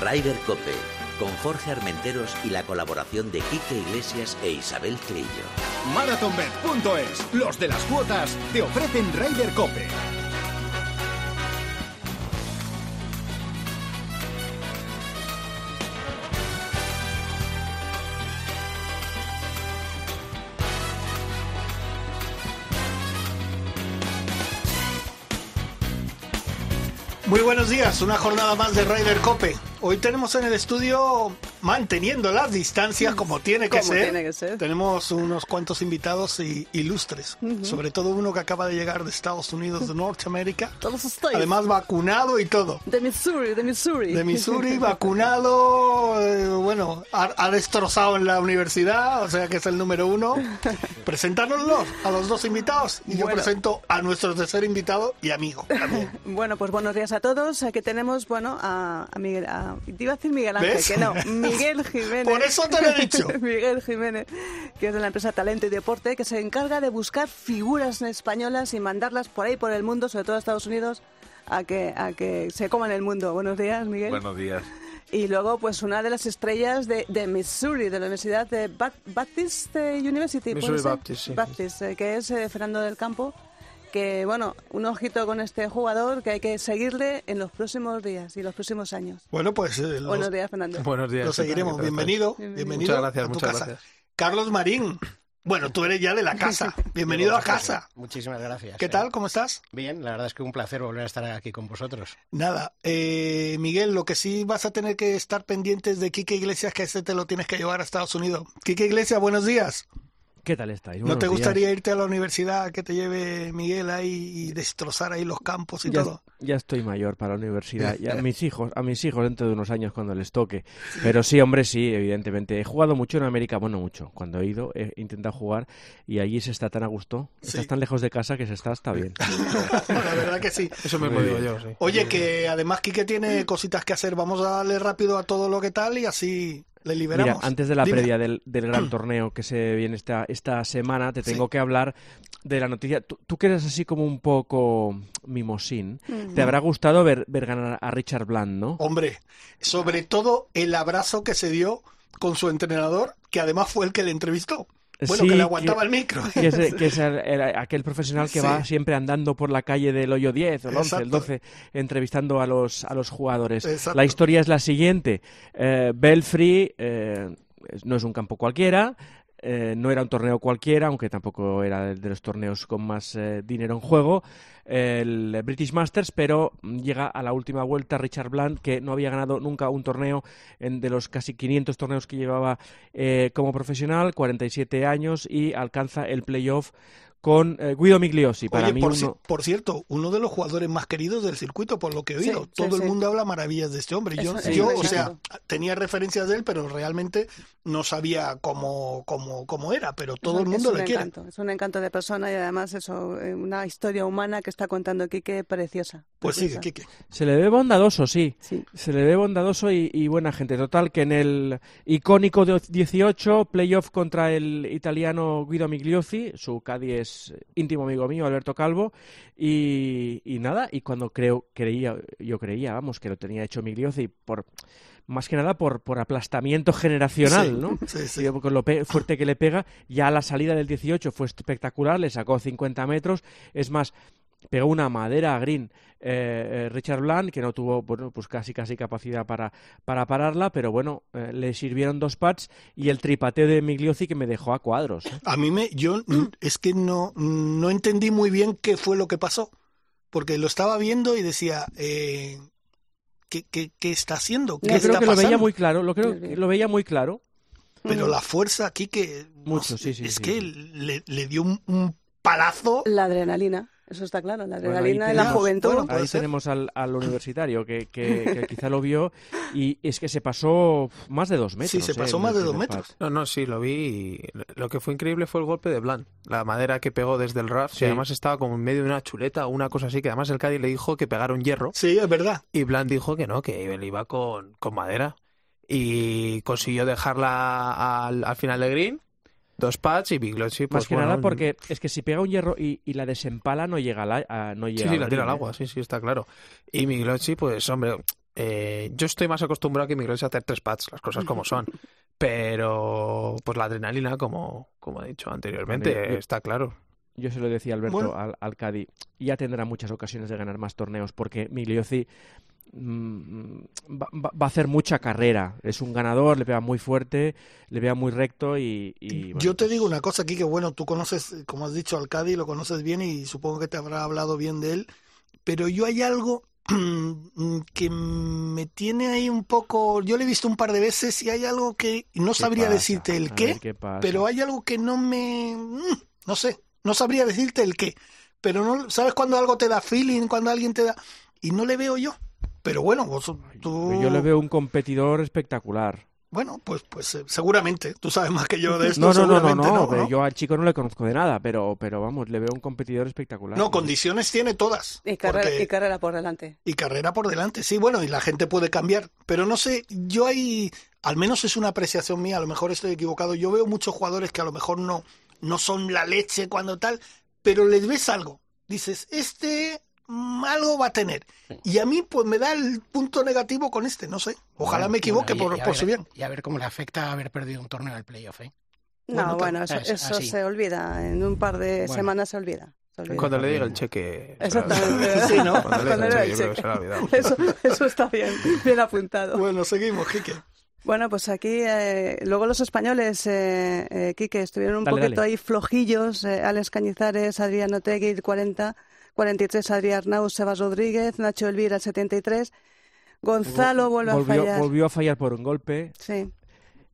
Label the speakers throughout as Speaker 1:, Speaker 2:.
Speaker 1: Ryder Cope, con Jorge Armenteros y la colaboración de Quique Iglesias e Isabel Trillo.
Speaker 2: Marathonbet.es, los de las cuotas, te ofrecen Ryder Cope.
Speaker 3: Muy buenos días, una jornada más de Ryder Cope. Hoy tenemos en el estudio, manteniendo las distancias como tiene que, ser,
Speaker 4: tiene que ser.
Speaker 3: tenemos unos cuantos invitados i- ilustres, sobre todo uno que acaba de llegar de Estados Unidos, de Norteamérica,
Speaker 4: Todos estáis.
Speaker 3: además vacunado y todo.
Speaker 4: De Missouri, de Missouri.
Speaker 3: De Missouri, vacunado, eh, bueno, ha, ha destrozado en la universidad, o sea que es el número uno. Presentárnoslo a los dos invitados y yo
Speaker 4: Bueno.
Speaker 3: presento a nuestro tercer invitado y amigo también.
Speaker 4: Bueno, pues buenos días a todos. Aquí tenemos, bueno, a, a Miguel. A, te iba a decir Miguel Ángel,
Speaker 3: ¿Ves?
Speaker 4: que no. Miguel Jiménez.
Speaker 3: Por eso te lo he dicho.
Speaker 4: Miguel Jiménez, que es de la empresa Talento y Deporte, que se encarga de buscar figuras españolas y mandarlas por ahí, por el mundo, sobre todo a Estados Unidos, a que, a que se coman el mundo. Buenos días, Miguel.
Speaker 5: Buenos días.
Speaker 4: Y luego, pues una de las estrellas de, de Missouri, de la Universidad de Ba- Baptist eh, University. ¿puede
Speaker 6: Missouri? Baptist, sí.
Speaker 4: Baptist, eh, que es eh, Fernando del Campo. Que, bueno, un ojito con este jugador que hay que seguirle en los próximos días y los próximos años.
Speaker 3: Bueno, pues eh, los-
Speaker 4: Buenos días, Fernando.
Speaker 6: Buenos días.
Speaker 3: Lo seguiremos. Bienvenido,
Speaker 4: Bienvenido.
Speaker 3: bienvenido
Speaker 6: Muchas gracias,
Speaker 3: a tu
Speaker 6: muchas
Speaker 3: casa.
Speaker 6: gracias.
Speaker 3: Carlos Marín. Bueno, tú eres ya de la casa. Bienvenido a casa.
Speaker 7: Muchísimas gracias.
Speaker 3: ¿Qué
Speaker 7: eh.
Speaker 3: tal? ¿Cómo estás?
Speaker 7: Bien, la verdad es que un placer volver a estar aquí con vosotros.
Speaker 3: Nada, eh, Miguel, lo que sí vas a tener que estar pendientes de Quique Iglesias, que ese te lo tienes que llevar a Estados Unidos. Quique Iglesias, buenos días.
Speaker 8: ¿Qué tal estáis?
Speaker 3: ¿No
Speaker 8: Buenos
Speaker 3: te
Speaker 8: días.
Speaker 3: gustaría irte a la universidad que te lleve Miguel ahí y destrozar ahí los campos y
Speaker 8: ya,
Speaker 3: todo?
Speaker 8: ya estoy mayor para la universidad y a mis hijos, a mis hijos dentro de unos años cuando les toque. Pero sí, hombre, sí, evidentemente. He jugado mucho en América, bueno, mucho. Cuando he ido he intentado jugar y allí se está tan a gusto, estás
Speaker 3: Sí.
Speaker 8: tan lejos de casa que se está hasta bien.
Speaker 3: la verdad que sí.
Speaker 6: Eso
Speaker 8: Muy
Speaker 6: digo
Speaker 8: bien.
Speaker 6: yo, sí.
Speaker 3: Oye, que además Quique tiene cositas que hacer. Vamos a darle rápido a todo lo que tal y así le liberamos.
Speaker 8: Mira, antes de la
Speaker 3: Dime.
Speaker 8: previa del, del gran torneo que se viene esta, esta semana, te tengo
Speaker 3: Sí.
Speaker 8: que hablar de la noticia. Tú, tú que eres así como un poco mimosín, te habrá gustado ver, ver ganar a Richard Bland, ¿no?
Speaker 3: Hombre, sobre todo el abrazo que se dio con su entrenador, que además fue el que le entrevistó. Bueno,
Speaker 8: Sí,
Speaker 3: que le aguantaba
Speaker 8: que-
Speaker 3: el micro.
Speaker 8: que es, que es el- el- aquel profesional que
Speaker 3: Sí.
Speaker 8: va siempre andando por la calle del hoyo 10 o el 11, el
Speaker 3: Exacto.
Speaker 8: 12, entrevistando a los, a los jugadores.
Speaker 3: Exacto.
Speaker 8: La historia es la siguiente. Eh, Belfry eh, no es un campo cualquiera, eh, no era un torneo cualquiera, aunque tampoco era de los torneos con más eh, dinero en juego, el British Masters, pero llega a la última vuelta Richard Bland, que no había ganado nunca un torneo en, de los casi 500 torneos que llevaba eh, como profesional, 47 años, y alcanza el playoff con eh, Guido Migliosi. Para
Speaker 3: Oye,
Speaker 8: mí
Speaker 3: por,
Speaker 8: uno...
Speaker 3: por cierto, uno de los jugadores más queridos del circuito, por lo que he oído.
Speaker 4: sí,
Speaker 3: Todo el
Speaker 4: sí.
Speaker 3: mundo habla maravillas de este hombre. Yo,
Speaker 4: Eso-
Speaker 3: yo,
Speaker 4: eso
Speaker 3: o sea, tenía referencias de él, pero realmente no sabía cómo, cómo, cómo era. Pero todo
Speaker 4: Es
Speaker 3: el
Speaker 4: un-
Speaker 3: mundo
Speaker 4: es un
Speaker 3: le quiere.
Speaker 4: encanto, Es un encanto de persona y además eso, eh, una historia humana que está contando Quique preciosa.
Speaker 3: Pues sigue. Quique.
Speaker 8: Se le ve bondadoso, sí.
Speaker 4: Sí.
Speaker 8: Se le ve bondadoso y, y buena gente. Total, que en el icónico de 18, playoff contra el italiano Guido Migliosi, su caddy es íntimo amigo mío, Alberto Calvo, y, y nada, y cuando creo, creía, yo creía, vamos, que lo tenía hecho Migliosi por... Más que nada por, por aplastamiento generacional,
Speaker 3: Sí,
Speaker 8: ¿no?
Speaker 3: sí,
Speaker 8: con lo fuerte que le pega, ya a la salida del 18 fue espectacular, le sacó 50 metros, es más, pegó una madera a Green eh, eh, Richard Bland, que no tuvo bueno, pues casi casi capacidad para, para pararla, pero bueno, eh, le sirvieron dos pads y el tripateo de Migliosi que me dejó a cuadros. ¿eh?
Speaker 3: A mí me, yo es que no, no entendí muy bien qué fue lo que pasó, porque lo estaba viendo y decía, eh, ¿qué, qué, qué está haciendo? ¿Qué
Speaker 8: Yo
Speaker 3: está
Speaker 8: creo que lo veía
Speaker 3: pasando?
Speaker 8: muy claro, lo creo que lo veía muy claro.
Speaker 3: Pero
Speaker 4: Mm.
Speaker 3: la fuerza aquí que no
Speaker 8: Mucho,
Speaker 3: sé,
Speaker 8: sí, sí,
Speaker 3: es
Speaker 8: sí,
Speaker 3: que
Speaker 8: sí.
Speaker 3: Le, le dio un, un palazo.
Speaker 4: La adrenalina, eso está claro, la
Speaker 8: Bueno,
Speaker 4: adrenalina de la juventud.
Speaker 3: bueno,
Speaker 8: Ahí
Speaker 3: ser.
Speaker 8: tenemos al, al universitario que, que- que quizá lo vio y es que se pasó más de dos metros.
Speaker 3: Sí, se
Speaker 8: ¿eh?
Speaker 3: pasó
Speaker 8: en
Speaker 3: más de dos metros.
Speaker 6: No, no, sí, lo vi y lo que fue increíble fue el golpe de Bland. La madera que pegó desde el RAF,
Speaker 8: Sí.
Speaker 6: que además estaba como en medio de una chuleta o una cosa así, que además el Cádiz le dijo que pegaron hierro
Speaker 3: Sí, es verdad.
Speaker 6: y Bland dijo que no, que él iba con, con madera y consiguió dejarla al, al final de green, dos pads y Biglocci pues
Speaker 8: Más que
Speaker 6: bueno,
Speaker 8: nada porque es que si pega un hierro y, y la desempala no llega, a la, a- no
Speaker 6: Sí,
Speaker 8: llega
Speaker 6: sí,
Speaker 8: al
Speaker 6: la tira al agua, sí, sí, está claro. Y Miglocci, pues hombre, eh, yo estoy más acostumbrado que Miguel a hacer tres pads, las cosas como son. Pero, pues la adrenalina, como, como he dicho anteriormente, está claro.
Speaker 8: Yo se lo decía Alberto
Speaker 3: Bueno.
Speaker 8: al, al Cádiz. Ya tendrá muchas ocasiones de ganar más torneos porque Migliozzi mm, va, a hacer mucha carrera. Es un ganador, le pega muy fuerte, le pega muy recto y... y, bueno,
Speaker 3: Yo te
Speaker 8: pues,
Speaker 3: digo una cosa aquí que bueno, tú conoces, como has dicho, al Cádiz, lo conoces bien y supongo que te habrá hablado bien de él, pero yo hay algo que me tiene ahí un poco, yo le he visto un par de veces y hay algo que no
Speaker 8: ¿qué
Speaker 3: sabría
Speaker 8: pasa?
Speaker 3: decirte el qué, pero hay algo que no me, mm, no sé, no sabría decirte el qué, pero no, ¿sabes cuando algo te da feeling, cuando alguien te da, y no le veo yo? Pero bueno, vos, tú...
Speaker 8: Yo le veo un competidor espectacular.
Speaker 3: Bueno, pues, pues eh, seguramente, tú sabes más que yo de esto,
Speaker 8: No, no, no, no,
Speaker 3: seguramente
Speaker 8: no,
Speaker 3: no,
Speaker 8: pero
Speaker 3: ¿no?
Speaker 8: yo al chico no le conozco de nada, pero, pero vamos, le veo un competidor espectacular.
Speaker 3: No, condiciones tiene todas.
Speaker 4: Y carrera,
Speaker 3: porque-
Speaker 4: y carrera por delante.
Speaker 3: y carrera por delante, sí, bueno, y la gente puede cambiar, pero no sé, yo ahí, al menos es una apreciación mía, a lo mejor estoy equivocado, yo veo muchos jugadores que a lo mejor no, no son la leche cuando tal, pero les ves algo, dices, este algo va a tener, y a mí pues me da el punto negativo con este, no sé, ojalá
Speaker 7: Bueno,
Speaker 3: me equivoque
Speaker 7: bueno, y-
Speaker 3: por,
Speaker 7: y
Speaker 3: por
Speaker 7: ver-
Speaker 3: su bien.
Speaker 7: Y a ver cómo le afecta haber perdido un torneo del playoff, ¿eh?
Speaker 4: No, bueno, eso,
Speaker 7: es
Speaker 4: eso
Speaker 7: así.
Speaker 4: se olvida. En un par de
Speaker 7: Bueno.
Speaker 4: semanas se olvida. se olvida.
Speaker 6: Cuando le diga el cheque.
Speaker 4: Exactamente.
Speaker 3: Sí, ¿no?
Speaker 6: Cuando le
Speaker 4: Cuando
Speaker 6: diga
Speaker 4: le
Speaker 6: el
Speaker 4: diga
Speaker 6: cheque,
Speaker 4: el. Eso, eso está bien, bien apuntado.
Speaker 3: Bueno, seguimos, Quique.
Speaker 4: Bueno, pues aquí eh, luego los españoles, eh, eh, Quique, estuvieron un
Speaker 8: Dale,
Speaker 4: poquito
Speaker 8: dale.
Speaker 4: ahí flojillos. eh, Alex Cañizares, Adriano Tegui, 40, 43 Adrián Arnau, Sebas Rodríguez, Nacho Elvira, 73. Gonzalo vuelve a
Speaker 8: volvió,
Speaker 4: fallar.
Speaker 8: volvió a fallar por un golpe.
Speaker 4: Sí.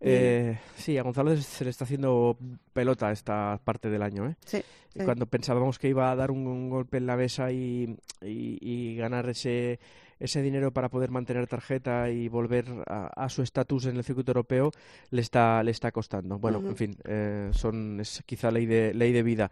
Speaker 8: Eh, sí, a Gonzalo se le está haciendo pelota esta parte del año, ¿eh?
Speaker 4: Sí, sí.
Speaker 8: Cuando pensábamos que iba a dar un, un golpe en la mesa y, y- y ganar ese, ese dinero para poder mantener tarjeta y volver a, a su estatus en el circuito europeo, le está, le está costando. Bueno, en fin, eh, son, es quizá ley de, ley de vida.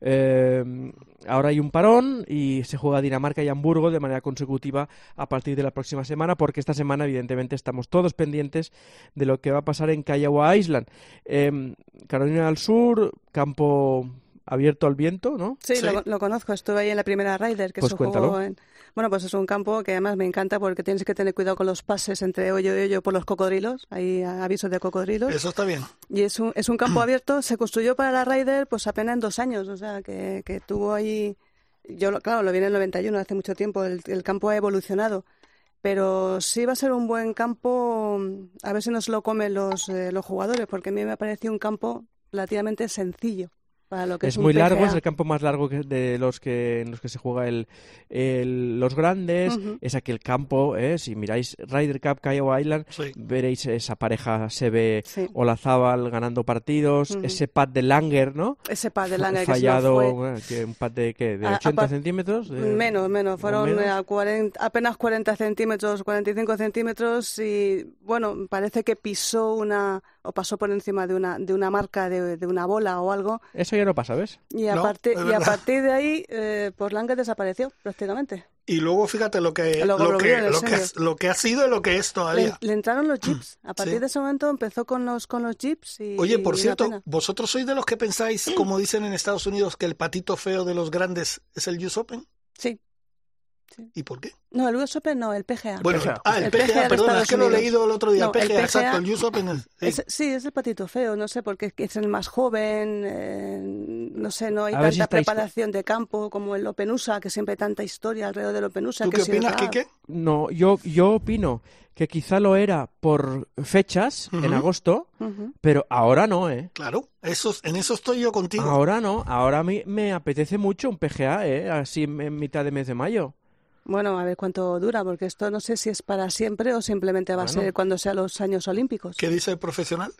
Speaker 8: Eh, ahora hay un parón y se juega Dinamarca y Hamburgo de manera consecutiva a partir de la próxima semana, porque esta semana, evidentemente, estamos todos pendientes de lo que va a pasar en Kiowa Island. Eh, Carolina del Sur, campo abierto al viento, ¿no?
Speaker 4: Sí,
Speaker 3: Sí.
Speaker 4: Lo, lo conozco. Estuve ahí en la primera Ryder que
Speaker 8: Pues
Speaker 4: se jugó
Speaker 8: cuéntalo.
Speaker 4: en... Bueno, pues es un campo que además me encanta porque tienes que tener cuidado con los pases entre hoyo y hoyo por los cocodrilos. Hay avisos de cocodrilos.
Speaker 3: Eso está bien.
Speaker 4: Y es un, es un campo abierto. Se construyó para la Ryder pues apenas en dos años. O sea, que, que tuvo ahí... Yo, lo- claro, lo vi en el 91, hace mucho tiempo. El, el campo ha evolucionado. Pero sí va a ser un buen campo. A ver si nos lo comen los, eh, los jugadores, porque a mí me parece un campo relativamente sencillo para lo que es,
Speaker 8: muy largo,
Speaker 4: PGA.
Speaker 8: es el campo más largo que- de los que en los que se juega el, el- los grandes. Es aquel campo, ¿eh? si miráis Ryder Cup Kiowa Island,
Speaker 3: Sí.
Speaker 8: veréis esa pareja se ve
Speaker 4: Sí.
Speaker 8: Olazábal ganando partidos, ese pad de Langer, ¿no?
Speaker 4: Ese pad de Langer que se
Speaker 8: fallado,
Speaker 4: nos fue.
Speaker 8: que un pad de ¿qué? de
Speaker 4: A-
Speaker 8: 80
Speaker 4: apa-
Speaker 8: centímetros. de-
Speaker 4: Menos, menos. Fueron
Speaker 8: menos.
Speaker 4: eh, a 40 apenas 40 centímetros, 45 centímetros y, bueno, parece que pisó una, o pasó por encima de una, de una marca, de, de una bola o algo.
Speaker 8: Eso ya no pasa, ¿ves?
Speaker 4: Y a,
Speaker 3: No,
Speaker 4: y a partir de ahí, eh, pues desapareció prácticamente.
Speaker 3: Y luego fíjate lo que,
Speaker 4: Luego
Speaker 3: lo
Speaker 4: lo
Speaker 3: que, lo que,
Speaker 4: serio.
Speaker 3: lo que ha sido y lo que es
Speaker 4: Le,
Speaker 3: todavía.
Speaker 4: le entraron los jeeps. A partir
Speaker 3: Sí.
Speaker 4: de ese momento empezó con los, con los jeeps y
Speaker 3: Oye, por cierto. ¿vosotros sois de los que pensáis, como dicen en Estados Unidos, que el patito feo de los grandes es el US Open?
Speaker 4: Sí.
Speaker 3: ¿Y por qué?
Speaker 4: No, el US Open no, el PGA.
Speaker 3: Bueno,
Speaker 6: PGA.
Speaker 3: ah, el,
Speaker 4: El
Speaker 3: PGA, perdona, es que lo he leído el otro día.
Speaker 4: No,
Speaker 3: el
Speaker 4: el
Speaker 3: PGA, exacto, el US Open es... sí.
Speaker 4: Es- sí, es el patito feo, no sé, porque es el más joven, eh, no sé, no hay
Speaker 8: A
Speaker 4: tanta
Speaker 8: si estáis-
Speaker 4: preparación de campo como el Open USA, que siempre hay tanta historia alrededor del Open USA.
Speaker 3: ¿Tú
Speaker 4: que
Speaker 3: qué
Speaker 4: si
Speaker 3: opinas. Quique?
Speaker 8: No, yo, yo opino que quizá lo era por fechas en agosto, pero ahora no, ¿eh?
Speaker 3: Claro, eso, en eso estoy yo contigo.
Speaker 8: Ahora no, ahora me, me apetece mucho un PGA, ¿eh? Así en, en mitad de mes de mayo.
Speaker 4: Bueno, a ver cuánto dura, porque esto no sé si es para siempre o simplemente va
Speaker 8: Bueno.
Speaker 4: a ser cuando sean los años olímpicos.
Speaker 3: ¿Qué dice el profesional?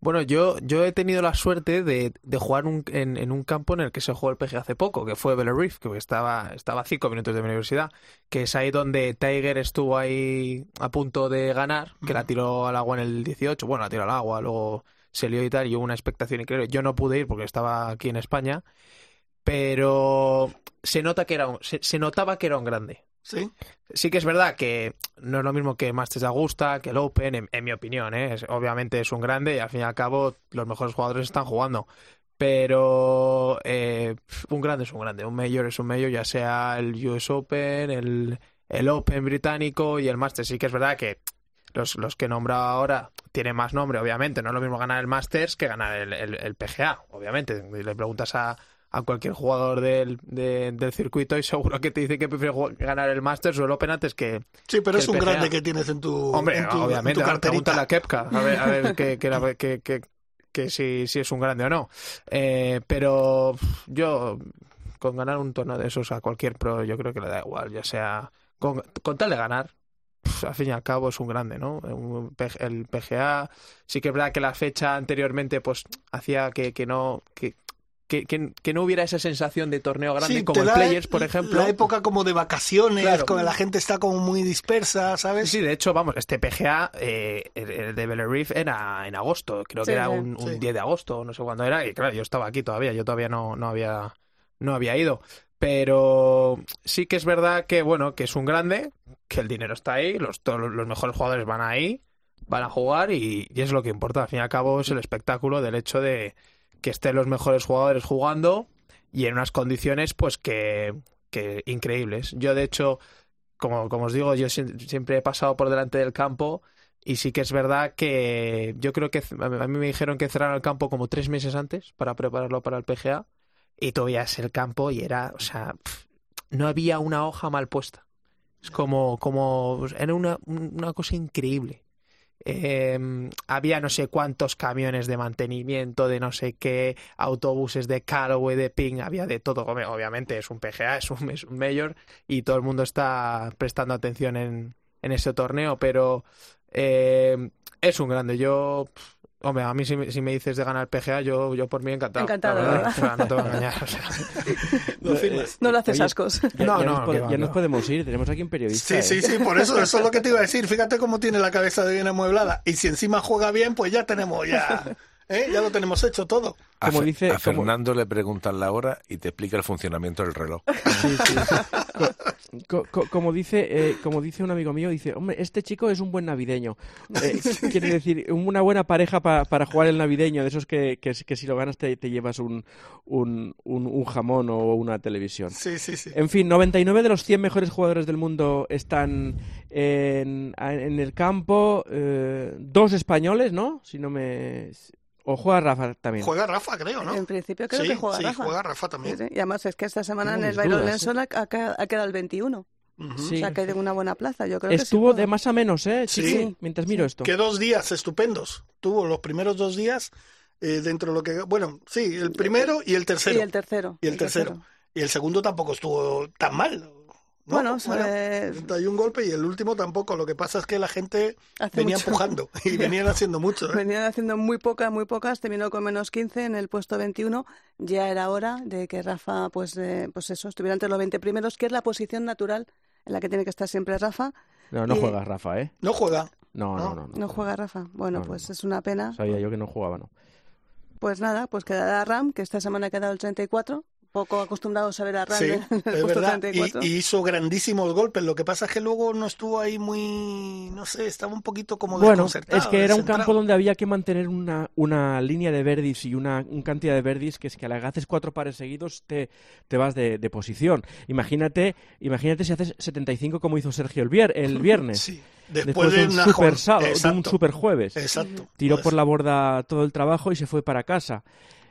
Speaker 6: Bueno, yo, yo he tenido la suerte de, de jugar un- en, en un campo en el que se jugó el PGA hace poco, que fue Reef, que estaba, estaba a cinco minutos de mi universidad, que es ahí donde Tiger estuvo ahí a punto de ganar, que la tiró al agua en el 18, bueno, la tiró al agua, luego se lió y tal, y hubo una expectación increíble. Yo no pude ir porque estaba aquí en España, pero se nota que era un- se, se notaba que era un grande.
Speaker 3: Sí.
Speaker 6: Sí que es verdad que no es lo mismo que Masters de Augusta, que el Open, en, en mi opinión, ¿eh? Es- obviamente es un grande y al fin y al cabo los mejores jugadores están jugando. Pero eh, un grande es un grande, un mayor es un mayor, ya sea el US Open, el, el Open británico y el Masters. Sí que es verdad que los, los que he nombrado ahora tienen más nombre, obviamente. No es lo mismo ganar el Masters que ganar el, el- el PGA, obviamente. Le preguntas a, a cualquier jugador del, de- del circuito y seguro que te dice que prefiere jugar- ganar el Masters o el Open antes que...
Speaker 3: Sí, pero
Speaker 6: que
Speaker 3: es un
Speaker 6: PGA.
Speaker 3: grande que tienes en tu,
Speaker 6: Hombre,
Speaker 3: en tu, en
Speaker 6: obviamente,
Speaker 3: tu
Speaker 6: pregúntale a Kepka, a ver, a ver que, que, la- que- que- si, si es un grande o no. Eh, pero yo, con ganar un torneo de esos a cualquier pro, yo creo que le da igual, ya sea con, con tal de ganar. Al fin y al cabo es un grande, ¿no? El PGA, sí que es verdad que la fecha anteriormente pues hacía que, que no que, que, que- que no hubiera esa sensación de torneo grande
Speaker 3: Sí,
Speaker 6: como el Players, por ejemplo.
Speaker 3: La época como de vacaciones,
Speaker 6: Claro.
Speaker 3: con la gente está como muy dispersa, ¿sabes?
Speaker 6: Sí, de hecho, vamos, este PGA, eh, el, de Belle Reef era en agosto, creo
Speaker 4: Sí,
Speaker 6: que era un, un
Speaker 3: Sí.
Speaker 6: 10 de agosto, no sé cuándo era, y claro, yo estaba aquí todavía, yo todavía no, no había no había ido. Pero sí que es verdad que, bueno, que es un grande, que el dinero está ahí, los, todos los mejores jugadores van ahí, van a jugar y, y es lo que importa. Al fin y al cabo es el espectáculo del hecho de que estén los mejores jugadores jugando y en unas condiciones, pues que, que increíbles. Yo, de hecho, como, como os digo, yo sie- siempre he pasado por delante del campo y sí que es verdad que yo creo que a mí me dijeron que cerraron el campo como tres meses antes para prepararlo para el PGA y tú veías el campo y era, o sea, no había una hoja mal puesta. Es como, como, era una, una cosa increíble. Eh, había no sé cuántos camiones de mantenimiento, de no sé qué, autobuses de Callaway, de Ping, había de todo. Obviamente es un PGA, es un, es mayor y todo el mundo está prestando atención en, en ese torneo, pero eh, es un grande. Yo, hombre, a mí si, me- si me dices de ganar el PGA, yo, yo por mí encantado.
Speaker 4: Encantado,
Speaker 6: la verdad.
Speaker 4: ¿verdad?
Speaker 6: O sea, no te voy a engañar. o sea.
Speaker 3: Lo firmas.
Speaker 4: No le haces
Speaker 8: Oye,
Speaker 4: ascos.
Speaker 8: Ya,
Speaker 6: No,
Speaker 8: ya
Speaker 6: no,
Speaker 8: nos, ya nos podemos ir, tenemos aquí un periodista.
Speaker 3: Sí,
Speaker 8: ¿eh?
Speaker 3: sí, sí, por eso, eso es lo que te iba a decir. Fíjate cómo tiene la cabeza de bien amueblada. Y si encima juega bien, pues ya tenemos, ya, ¿eh? ya lo tenemos hecho todo.
Speaker 5: A,
Speaker 8: Como dice-
Speaker 5: a
Speaker 8: como-
Speaker 5: Fernando le preguntan la hora y te explica el funcionamiento del reloj.
Speaker 8: Sí, sí. Co- co- como dice eh, como dice un amigo mío, dice, hombre, este chico es un buen navideño. Eh, quiere decir, una buena pareja pa- para jugar el navideño, de esos que, que, que si lo ganas te, te llevas un, un, un, un jamón o una televisión.
Speaker 3: Sí, sí, sí.
Speaker 8: En fin, 99 de los 100 mejores jugadores del mundo están en, en el campo. eh, dos españoles, ¿no? Si no me... O juega Rafa también.
Speaker 3: Juega Rafa, creo, ¿no?
Speaker 4: En principio creo
Speaker 3: sí,
Speaker 4: que juega
Speaker 3: sí,
Speaker 4: Rafa.
Speaker 3: juega Rafa
Speaker 4: Sí,
Speaker 3: también.
Speaker 4: sí. Y además es que esta semana en el Byron
Speaker 8: dudas,
Speaker 4: Lenson ha, ha- quedado el 21.
Speaker 3: Ujú.
Speaker 8: Sí.
Speaker 4: O sea que hay de una buena plaza. Yo creo que sí
Speaker 8: Estuvo de más a menos, ¿eh?
Speaker 3: Sí.
Speaker 8: Chiqui? Mientras miro esto.
Speaker 3: Que dos días estupendos. Tuvo los primeros dos días eh, dentro de lo que... Bueno, sí, el primero y el tercero.
Speaker 4: Y el tercero.
Speaker 3: Y el tercero. Y el segundo tampoco estuvo tan mal. ¿No?
Speaker 4: Bueno, eh,
Speaker 3: 31 golpes y el último tampoco. Lo que pasa es que la gente
Speaker 4: Hace
Speaker 3: venía
Speaker 4: mucho.
Speaker 3: empujando y venían haciendo mucho. ¿eh?
Speaker 4: Venían haciendo muy pocas, muy pocas, terminó con menos 15 en el puesto 21. Ya era hora de que Rafa, pues, eh, pues eso, estuviera entre los 20 primeros, que es la posición natural en la que tiene que estar siempre Rafa.
Speaker 8: No, no
Speaker 4: Y-
Speaker 8: juega Rafa, ¿eh?
Speaker 3: No juega.
Speaker 8: No, no,
Speaker 3: No.
Speaker 8: no. no,
Speaker 4: No juega Rafa. Bueno,
Speaker 8: No, no,
Speaker 4: pues
Speaker 8: no.
Speaker 4: es una pena.
Speaker 8: Sabía yo que no jugaba, ¿no?
Speaker 4: Pues nada, pues quedará Ram, que esta semana ha quedado el 34. Poco acostumbrados a ver a
Speaker 3: Sí,
Speaker 4: el
Speaker 3: es verdad. Y,
Speaker 4: 34.
Speaker 3: y hizo grandísimos golpes. Lo que pasa es que luego no estuvo ahí muy, no sé, estaba un poquito como
Speaker 8: Bueno,
Speaker 3: desconcertado,
Speaker 8: es que era un campo donde había que mantener una, una línea de verdis y una, un cantidad de verdis que es que a la que haces cuatro pares seguidos te, te vas de, de posición. Imagínate, imagínate si haces 75 como hizo Sergio el, vier- el viernes.
Speaker 3: Sí,
Speaker 8: Después,
Speaker 3: después,
Speaker 8: de un
Speaker 3: una
Speaker 8: super sábado, de un super jueves.
Speaker 3: Exacto.
Speaker 8: Tiró por la borda todo el trabajo y se fue para casa.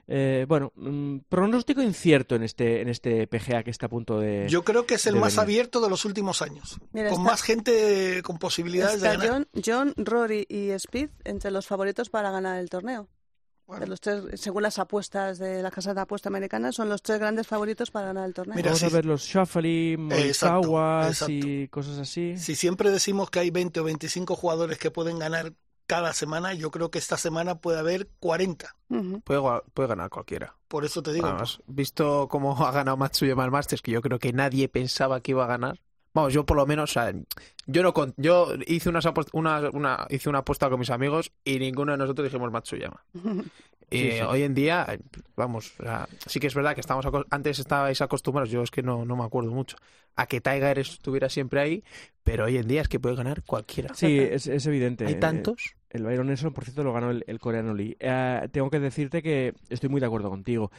Speaker 8: Eh, bueno, mm, pronóstico incierto en este, en este PGA que está a punto de...
Speaker 3: Yo creo que es el más
Speaker 8: venir.
Speaker 3: abierto de los últimos años.
Speaker 4: Mira,
Speaker 3: con
Speaker 4: está-
Speaker 3: más gente con posibilidades de ganar.
Speaker 4: John, John, Rory y Speed entre los favoritos para ganar el torneo.
Speaker 3: Bueno.
Speaker 4: De los tres, según las apuestas de las casas de apuesta americanas, son los tres grandes favoritos para ganar el torneo.
Speaker 3: Mira,
Speaker 8: Vamos a ver los Morikawas
Speaker 3: exacto.
Speaker 8: y cosas así.
Speaker 3: Si siempre decimos que hay 20 o 25 jugadores que pueden ganar cada semana, yo creo que esta semana puede haber 40.
Speaker 4: Ujú.
Speaker 6: Puede, puede ganar cualquiera.
Speaker 3: Por eso te digo.
Speaker 6: Además, visto cómo ha ganado Matsuyama el Masters, que yo creo que nadie pensaba que iba a ganar. Vamos, yo por lo menos, o sea, yo no con- yo hice unas una, una- hice una apuesta con mis amigos y ninguno de nosotros dijimos Matsuyama. Y
Speaker 8: Sí, sí.
Speaker 6: hoy en día, eh, vamos, o sea, sí que es verdad que estamos antes estabais acostumbrados, yo es que no, no me acuerdo mucho, a que Tiger estuviera siempre ahí, pero hoy en día es que puede ganar cualquiera.
Speaker 8: Sí, es, es evidente.
Speaker 6: Hay
Speaker 8: Eh,
Speaker 6: tantos.
Speaker 8: El Byron Nelson, por cierto, lo ganó el, el coreano Lee. Eh, tengo que decirte que estoy muy de acuerdo contigo.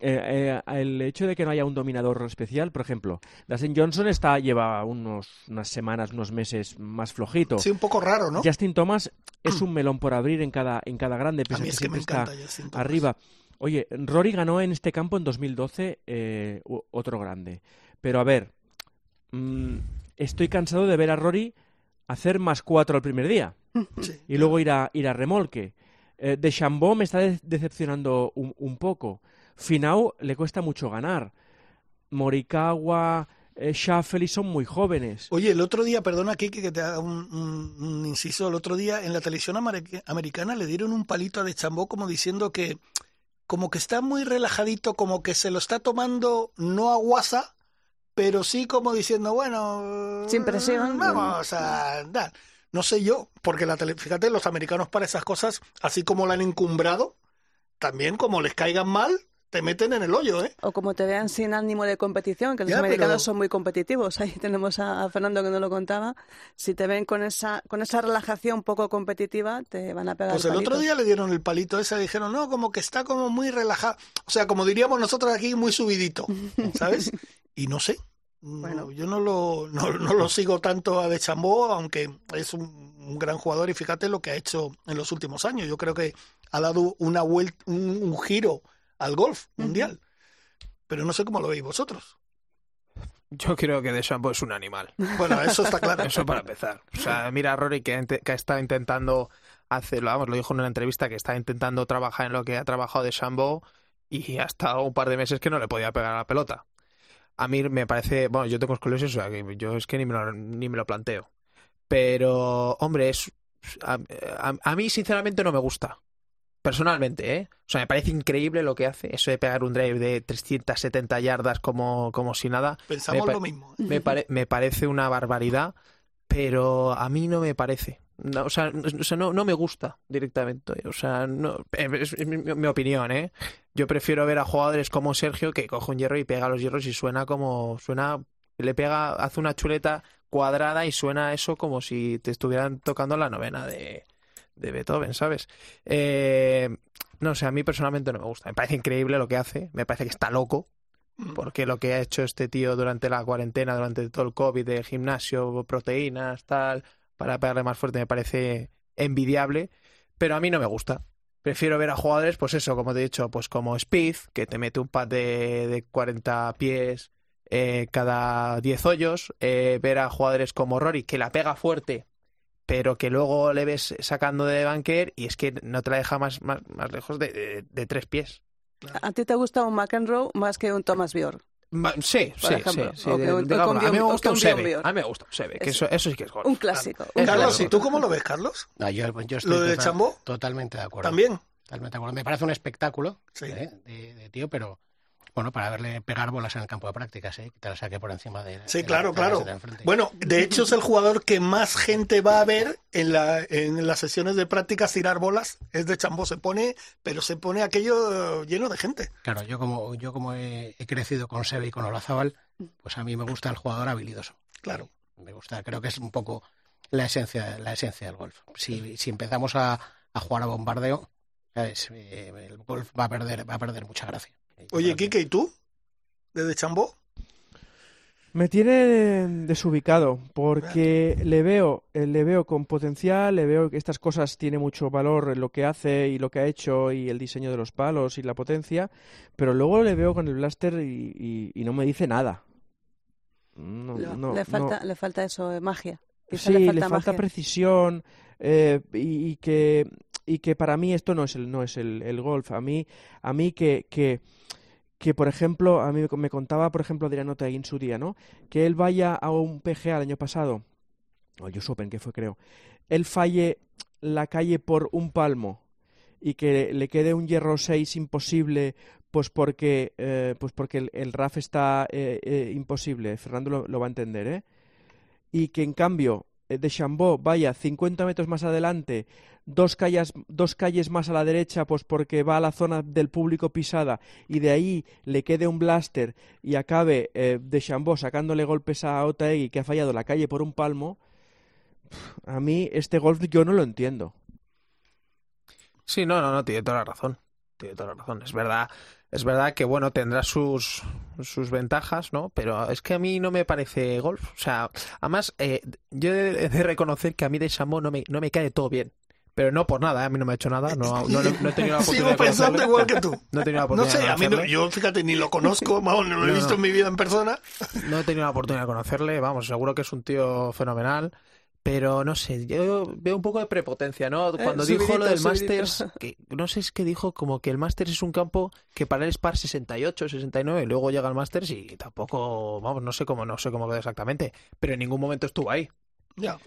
Speaker 8: eh, eh, el hecho de que no haya un dominador especial, por ejemplo, Dustin Johnson está lleva unos, unas semanas, unos meses más flojito.
Speaker 3: Sí, un poco raro, ¿no?
Speaker 8: Justin Thomas es un melón por abrir en cada, en cada grande,
Speaker 3: A
Speaker 8: pese a
Speaker 3: mí es que me
Speaker 8: está
Speaker 3: encanta Justin Thomas.
Speaker 8: arriba. Oye, Rory ganó en este campo en 2012 eh, u- otro grande. Pero a ver, mm, estoy cansado de ver a Rory hacer más cuatro al primer día
Speaker 3: Sí.
Speaker 8: y luego ir a, ir a remolque. Eh, de Chambó me está de- decepcionando un, un poco. Finau le cuesta mucho ganar. Morikawa, eh, son muy jóvenes.
Speaker 3: Oye, el otro día, perdona Kiki que te haga un, un- un inciso, el otro día en la televisión ameri- americana le dieron un palito a De Chambó como diciendo que como que está muy relajadito, como que se lo está tomando no a guasa, pero sí como diciendo, bueno,
Speaker 4: Sin presión.
Speaker 3: vamos a dar. No sé yo, porque la tele, fíjate, los americanos para esas cosas, así como la han encumbrado, también como les caigan mal, te meten en el hoyo, ¿eh?
Speaker 4: O como te vean sin ánimo de competición, que los
Speaker 3: Ya,
Speaker 4: americanos
Speaker 3: pero-
Speaker 4: son muy competitivos. Ahí tenemos a, a Fernando que no lo contaba. Si te ven con esa, con esa relajación poco competitiva, te van a pegar
Speaker 3: Pues
Speaker 4: el
Speaker 3: el otro día le dieron el palito ese, dijeron, no, como que está como muy relajado. O sea, como diríamos nosotros aquí, muy subidito, ¿sabes? Y no sé. No,
Speaker 4: Bueno.
Speaker 3: Yo no lo, no, no lo sigo tanto a De Chambó, aunque es un, un gran jugador y fíjate lo que ha hecho en los últimos años. Yo creo que ha dado una vuelta, un, un giro al golf mundial. Pero no sé cómo lo veis vosotros.
Speaker 6: Yo creo que Deschamps es un animal.
Speaker 3: Bueno, eso está claro.
Speaker 6: Eso para empezar. O sea, mira a Rory que, que está intentando hacerlo, vamos, lo dijo en una entrevista, que está intentando trabajar en lo que ha trabajado de Shambo y ha estado un par de meses que no le podía pegar a la pelota. A mí me parece, bueno, yo tengo escoliosis, o sea, que yo es que ni me lo, ni me lo planteo. Pero, hombre, es a, a- a mí sinceramente no me gusta. Personalmente, ¿eh? O sea, me parece increíble lo que hace. Eso de pegar un drive de 370 yardas como, como si nada.
Speaker 3: Pensamos
Speaker 6: Me
Speaker 3: lo mismo.
Speaker 6: Me, pare- me parece una barbaridad, pero a mí no me parece. No, o sea, no, o sea, no, me gusta directamente. O sea, no, es, es mi, opinión, ¿eh? Yo prefiero ver a jugadores como Sergio que coge un hierro y pega los hierros y suena como. suena Le pega, hace una chuleta cuadrada y suena eso como si te estuvieran tocando la novena de, de Beethoven, ¿sabes? Eh, no sé, a mí personalmente no me gusta. Me parece increíble lo que hace. Me parece que está loco porque lo que ha hecho este tío durante la cuarentena, durante todo el COVID, de gimnasio, proteínas, tal, para pegarle más fuerte, me parece envidiable, pero a mí no me gusta. Prefiero ver a jugadores, pues eso, como te he dicho, pues como Speed, que te mete un pad de, de 40 pies eh, cada 10 hoyos, eh, ver a jugadores como Rory, que la pega fuerte, pero que luego le ves sacando de banker y es que no te la deja más, más, más lejos de, de tres pies.
Speaker 4: ¿A ti te gusta un McEnroe más que un Thomas Bjorn?
Speaker 6: Sí, sí,
Speaker 4: ejemplo,
Speaker 6: sí, de-
Speaker 4: un- con
Speaker 6: a mí me gusta un Seve, a mí me gusta un Seve, que
Speaker 4: Eso.
Speaker 6: eso, sí que es gol.
Speaker 4: Un clásico. Un
Speaker 3: Carlos,
Speaker 6: claro.
Speaker 3: ¿y tú cómo lo ves, Carlos?
Speaker 7: No, yo, yo estoy
Speaker 3: ¿Lo de
Speaker 7: total-
Speaker 3: Chambó?
Speaker 7: totalmente de acuerdo.
Speaker 3: ¿También?
Speaker 7: Totalmente de acuerdo. Me parece un espectáculo
Speaker 3: Sí.
Speaker 7: ¿eh? de, de tío, pero bueno, para verle pegar bolas en el campo de prácticas, ¿eh? que te la saque por encima de.
Speaker 3: Sí,
Speaker 7: de
Speaker 3: claro,
Speaker 7: la
Speaker 3: claro.
Speaker 7: de.
Speaker 3: Bueno, de hecho es el jugador que más gente va a ver en, la, en las sesiones de prácticas tirar bolas. Es de Chambó, se pone, pero se pone aquello lleno de gente.
Speaker 7: Claro, yo como, yo como he, he crecido con Seve y con Olazábal, pues a mí me gusta el jugador habilidoso.
Speaker 3: Claro.
Speaker 7: Me gusta, creo que es un poco la esencia, la esencia del golf. Si, si empezamos a, a jugar a bombardeo, ¿sabes? Eh, el golf va a perder, va a perder mucha gracia.
Speaker 3: Oye, Quique, ¿y tú? ¿Desde Chambó?
Speaker 8: Me tiene desubicado porque le veo, eh, le veo con potencial, le veo que estas cosas tiene mucho valor en lo que hace y lo que ha hecho y el diseño de los palos y la potencia, pero luego le veo con el blaster y, y- y no me dice nada. No,
Speaker 4: Le-
Speaker 8: no,
Speaker 4: le,
Speaker 8: no.
Speaker 4: falta, le falta eso, eh, magia. Quizá
Speaker 8: Sí, le falta, precisión eh, y, y que y que para mí esto no es el no es el, el golf. A mí a mí que, que que por ejemplo a mí me contaba por ejemplo Adriano en su día, ¿no? Que él vaya a un PGA el año pasado o el US Open que fue creo, él falle la calle por un palmo y que le quede un hierro 6 imposible pues porque eh, pues porque el, el RAF está eh, eh, imposible Fernando lo, lo va a entender ¿eh? y que en cambio de Chambó vaya 50 metros más adelante dos calles dos calles más a la derecha pues porque va a la zona del público pisada y de ahí le quede un blaster y acabe eh, de Chambó sacándole golpes a Otaegui que ha fallado la calle por un palmo a mí este golf yo no lo entiendo
Speaker 6: Sí, no, no, no, tiene toda la razón. tiene toda la razón. Es verdad, es verdad que bueno, tendrá sus, sus ventajas, ¿no? Pero es que a mí no me parece golf. O sea, además, eh, yo he de reconocer que a mí de Chambó no me, no me cae todo bien. Pero no por nada, ¿eh? a mí no me ha hecho nada. No, no, no he tenido la oportunidad
Speaker 3: Sigo
Speaker 6: de
Speaker 3: pensando igual que tú.
Speaker 6: No he tenido la
Speaker 3: No
Speaker 6: oportunidad
Speaker 3: sé,
Speaker 6: de
Speaker 3: a mí no, yo fíjate, ni lo conozco, vamos, no lo he visto en mi vida en persona.
Speaker 6: No he tenido la oportunidad de conocerle, vamos, seguro que es un tío fenomenal. Pero no sé, yo veo un poco de prepotencia, ¿no? Cuando dijo
Speaker 4: subidito,
Speaker 6: lo del
Speaker 4: subidito.
Speaker 6: Masters, que no sé, es que dijo como que el Masters es un campo que para él es par 68, 69, y luego llega el Masters y tampoco, vamos, no sé cómo, no sé cómo quedó exactamente, pero en ningún momento estuvo ahí.
Speaker 3: Ya.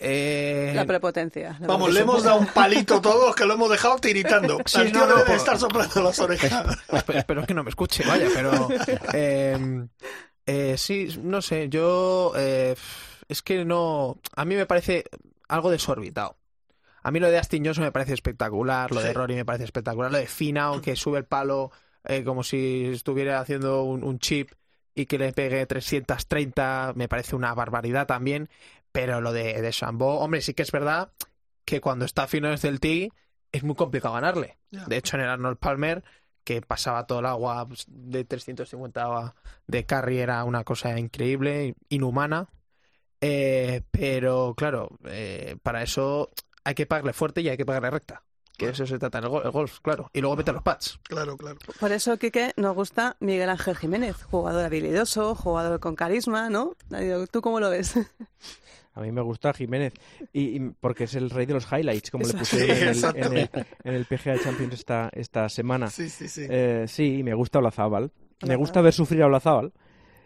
Speaker 6: Eh,
Speaker 4: La prepotencia. la
Speaker 3: Vamos, le hemos dado un palito todos que lo hemos dejado tiritando.
Speaker 6: Sí,
Speaker 3: tío
Speaker 6: no, no,
Speaker 3: debe
Speaker 6: por-
Speaker 3: estar soplando las orejas.
Speaker 6: Espe- Espero que no me escuche, vaya, pero eh, eh, sí, no sé, yo eh, es que no, a mí me parece algo desorbitado. A mí lo de Astin Johnson me parece espectacular, lo de. Rory me parece espectacular, lo de Finau que sube el palo eh, como si estuviera haciendo un, un chip y que le pegue 330 me parece una barbaridad también, pero lo de, de Chambó, hombre, sí que es verdad que cuando está fino desde el tee es muy complicado ganarle. De hecho, en el Arnold Palmer, que pasaba todo el agua pues, de 350 de carry, era una cosa increíble, inhumana. Eh, pero claro, eh, para eso hay que pagarle fuerte y hay que pagarle recta. Que eso se trata en el, gol- el golf, claro. Y luego mete los pads.
Speaker 3: Claro, claro.
Speaker 4: Por eso, Quique, nos gusta Miguel Ángel Jiménez, jugador habilidoso, jugador con carisma, ¿no? ¿Tú cómo lo ves?
Speaker 8: A mí me gusta Jiménez, y, y porque es el rey de los highlights, como le
Speaker 4: Exacto.
Speaker 8: pusieron en el, en el, en el PGA Champions esta, esta semana.
Speaker 3: Sí, sí, sí.
Speaker 8: Eh, sí, me gusta Olazábal. Me gusta ver sufrir a Olazábal.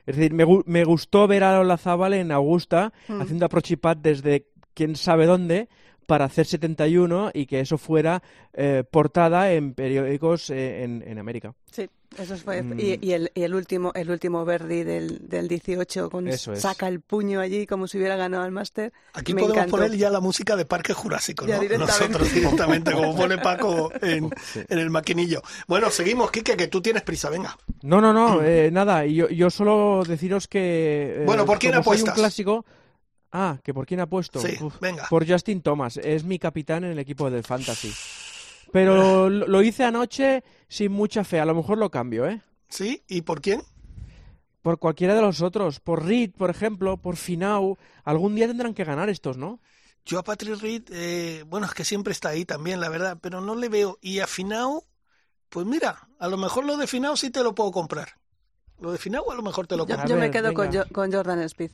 Speaker 8: Es decir, me, me gustó ver a Olazábal en Augusta
Speaker 4: Mm.
Speaker 8: haciendo pad desde quién sabe dónde para hacer 71 y que eso fuera eh, portada en periódicos eh, en, en América.
Speaker 4: Sí, eso fue.
Speaker 8: Mm.
Speaker 4: Y, y el, y el último el último Verdi del, del 18 con
Speaker 8: Eso es.
Speaker 4: saca el puño allí como si hubiera ganado el máster.
Speaker 3: Aquí
Speaker 4: me
Speaker 3: podemos
Speaker 4: encantó.
Speaker 3: poner ya la música de Parque Jurásico,
Speaker 4: Ya
Speaker 3: ¿no?
Speaker 4: directamente.
Speaker 3: Nosotros directamente, como pone Paco en,
Speaker 8: Sí.
Speaker 3: en el maquinillo. Bueno, seguimos, Quique, que tú tienes prisa, venga.
Speaker 8: No, no, no, eh, nada. y Yo, yo solo deciros que. eh,
Speaker 3: Bueno, ¿por quién
Speaker 8: como soy
Speaker 3: apuestas?
Speaker 8: un clásico. Ah, que por quién apuesto.
Speaker 3: Sí,
Speaker 8: Uf,
Speaker 3: venga.
Speaker 8: Por Justin Thomas. Es mi capitán en el equipo del Fantasy. Pero lo, lo hice anoche sin mucha fe. A lo mejor lo cambio, ¿eh?
Speaker 3: ¿Sí? ¿Y por quién?
Speaker 8: Por cualquiera de los otros. Por Reed, por ejemplo. Por Finau. Algún día tendrán que ganar estos, ¿no?
Speaker 3: Yo a Patrick Reed, eh, bueno, es que siempre está ahí también, la verdad, pero no le veo. Y a Finau, pues mira, a lo mejor lo de Finau sí te lo puedo comprar. Lo de Finau a lo mejor te lo
Speaker 4: Yo,
Speaker 3: compro.
Speaker 8: A
Speaker 4: yo me quedo con, con Jordan Speed.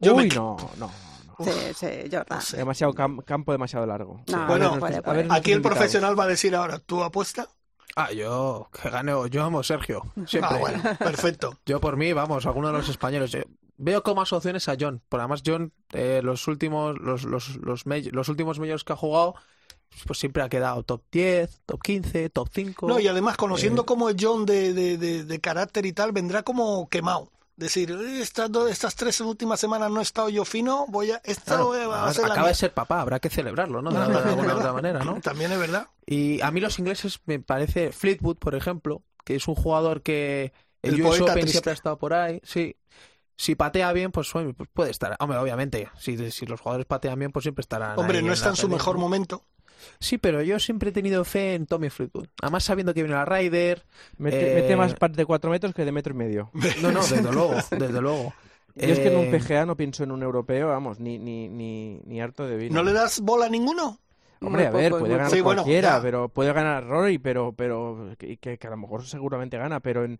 Speaker 3: Yo
Speaker 8: Uy, no, no. No.
Speaker 4: Sí, sí, Jordan.
Speaker 3: sé.
Speaker 8: Demasiado cam- campo demasiado largo.
Speaker 4: No,
Speaker 3: Bueno,
Speaker 4: puede,
Speaker 8: a ver
Speaker 3: Aquí el
Speaker 8: invitados.
Speaker 3: profesional va a decir ahora, ¿tú apuesta?
Speaker 6: Ah, yo, que gane, yo amo Sergio. Siempre.
Speaker 3: Ah, bueno, perfecto.
Speaker 6: Yo por mí, vamos, alguno de los españoles. Yo veo con más opciones a John. Por además, John, eh, los últimos, los, los, los últimos medios que ha jugado, pues siempre ha quedado top 10, top 15, top 5.
Speaker 3: No, y además, conociendo
Speaker 6: Eh.
Speaker 3: cómo es John de, de, de, de carácter y tal, vendrá como quemado. Decir, "Eh, estas, dos- estas tres últimas semanas no he estado yo fino, voy a... Esto
Speaker 6: Claro,
Speaker 3: va a
Speaker 6: además,
Speaker 3: ser la
Speaker 6: acaba de
Speaker 3: mía".
Speaker 6: ser papá, habrá que celebrarlo, ¿no? De,
Speaker 3: No,
Speaker 6: alguna-
Speaker 3: no,
Speaker 6: de alguna
Speaker 3: es
Speaker 6: otra manera, ¿no?
Speaker 3: También es verdad.
Speaker 6: Y a mí los ingleses me parece Fleetwood, por ejemplo, que es un jugador que el,
Speaker 3: El
Speaker 6: US Open
Speaker 3: triste.
Speaker 6: siempre ha estado por ahí, sí. Si patea bien, pues, pues puede estar. Hombre, obviamente, si, si los jugadores patean bien, pues siempre estarán.
Speaker 3: Hombre,
Speaker 6: ahí
Speaker 3: no está en su
Speaker 6: pelea,
Speaker 3: mejor momento.
Speaker 6: Sí, pero yo siempre he tenido fe en Tommy Fleetwood. Además, sabiendo que viene la Ryder.
Speaker 8: Mete,
Speaker 6: Eh,
Speaker 8: mete más par de 4 metros que de metro y medio.
Speaker 6: No, no, desde luego, desde luego.
Speaker 8: Yo es que en un
Speaker 6: Eh,
Speaker 8: PGA no pienso en un europeo, vamos, ni, ni, ni, ni harto de vino.
Speaker 3: ¿No le das bola a ninguno?
Speaker 8: Hombre, a ver,
Speaker 4: poco,
Speaker 8: puede
Speaker 4: muy
Speaker 8: ganar
Speaker 3: Sí, bueno,
Speaker 8: cualquiera,
Speaker 3: ya.
Speaker 8: pero puede ganar Rory, pero, pero que, que- que a lo mejor seguramente gana, pero en,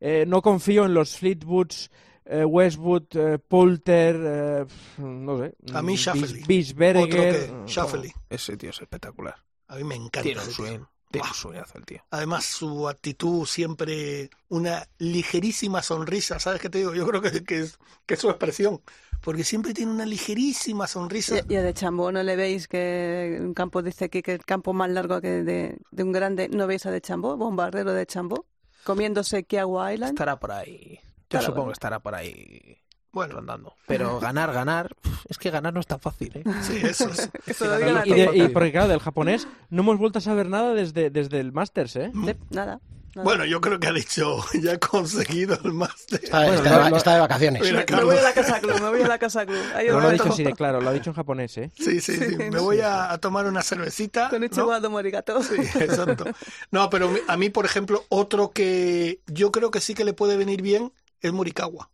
Speaker 8: eh, no confío en los Fleetwoods, eh, Westwood, eh, Poulter, eh, no sé.
Speaker 3: A mí
Speaker 8: mm,
Speaker 3: Schauffele.
Speaker 8: Bis- Bisberger,
Speaker 3: Otro que,
Speaker 8: eh,
Speaker 3: Schauffele.
Speaker 6: Ese tío es espectacular.
Speaker 3: A mí me encanta.
Speaker 6: Tiene un swing. Tiene un swingazo el tío.
Speaker 3: Además, su actitud siempre una ligerísima sonrisa, ¿sabes qué te digo? Yo creo que, que es, que es su expresión, porque siempre tiene una ligerísima sonrisa.
Speaker 4: Y, y a de Chambó, ¿no le veis que un campo, dice aquí que el campo más largo que de, de un grande, ¿no veis a de Chambó? Bombardero de Chambó, comiéndose Kiagua Island.
Speaker 6: Estará por ahí. Yo
Speaker 4: Claro,
Speaker 6: supongo que estará por ahí
Speaker 3: Bueno,
Speaker 6: rondando. Pero ganar, ganar, es que ganar no es tan fácil, ¿eh?
Speaker 3: sí, eso es.
Speaker 4: Eso a
Speaker 8: Y, de- y porque claro, del japonés no hemos vuelto a saber nada desde, desde el Masters, ¿eh?
Speaker 4: Sí, nada.
Speaker 3: Bueno, yo creo que ha dicho, ya he conseguido el máster.
Speaker 7: Está,
Speaker 8: Bueno,
Speaker 7: está
Speaker 8: lo-
Speaker 7: está de vacaciones.
Speaker 3: Mira,
Speaker 4: Me voy a la casa club, me voy a la casa club. Ahí
Speaker 8: No lo ha dicho así de claro, lo ha dicho en japonés, ¿eh?
Speaker 3: Sí, sí, sí. Me voy a, a tomar una cervecita.
Speaker 4: Con
Speaker 3: ¿no?
Speaker 4: Ichigo Morigato.
Speaker 3: Sí, exacto. No, pero a mí, por ejemplo, otro que yo creo que sí que le puede venir bien es Morikawa.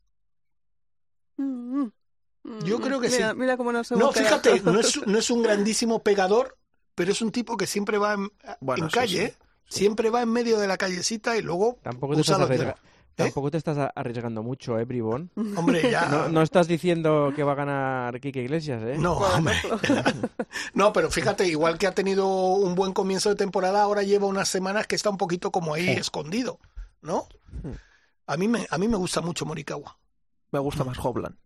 Speaker 4: Mm, mm.
Speaker 3: Yo creo que
Speaker 4: mira,
Speaker 3: sí.
Speaker 4: Mira cómo no se
Speaker 3: No, fíjate, no es, no es un grandísimo pegador, pero es un tipo que siempre va en,
Speaker 6: Bueno,
Speaker 3: en
Speaker 6: sí,
Speaker 3: calle,
Speaker 6: sí.
Speaker 3: ¿eh? Siempre va en medio de la callecita y luego
Speaker 8: Tampoco te, estás
Speaker 3: dedos.
Speaker 8: Tampoco te estás a- arriesgando mucho, ¿eh, Bribón?
Speaker 3: Hombre, ya.
Speaker 8: No, no estás diciendo que va a ganar Kike Iglesias, ¿eh?
Speaker 3: No, hombre. No, pero fíjate, igual que ha tenido un buen comienzo de temporada, ahora lleva unas semanas que está un poquito como ahí escondido, ¿no? A mí me, a mí me gusta mucho Morikawa.
Speaker 6: Me gusta más Hobland.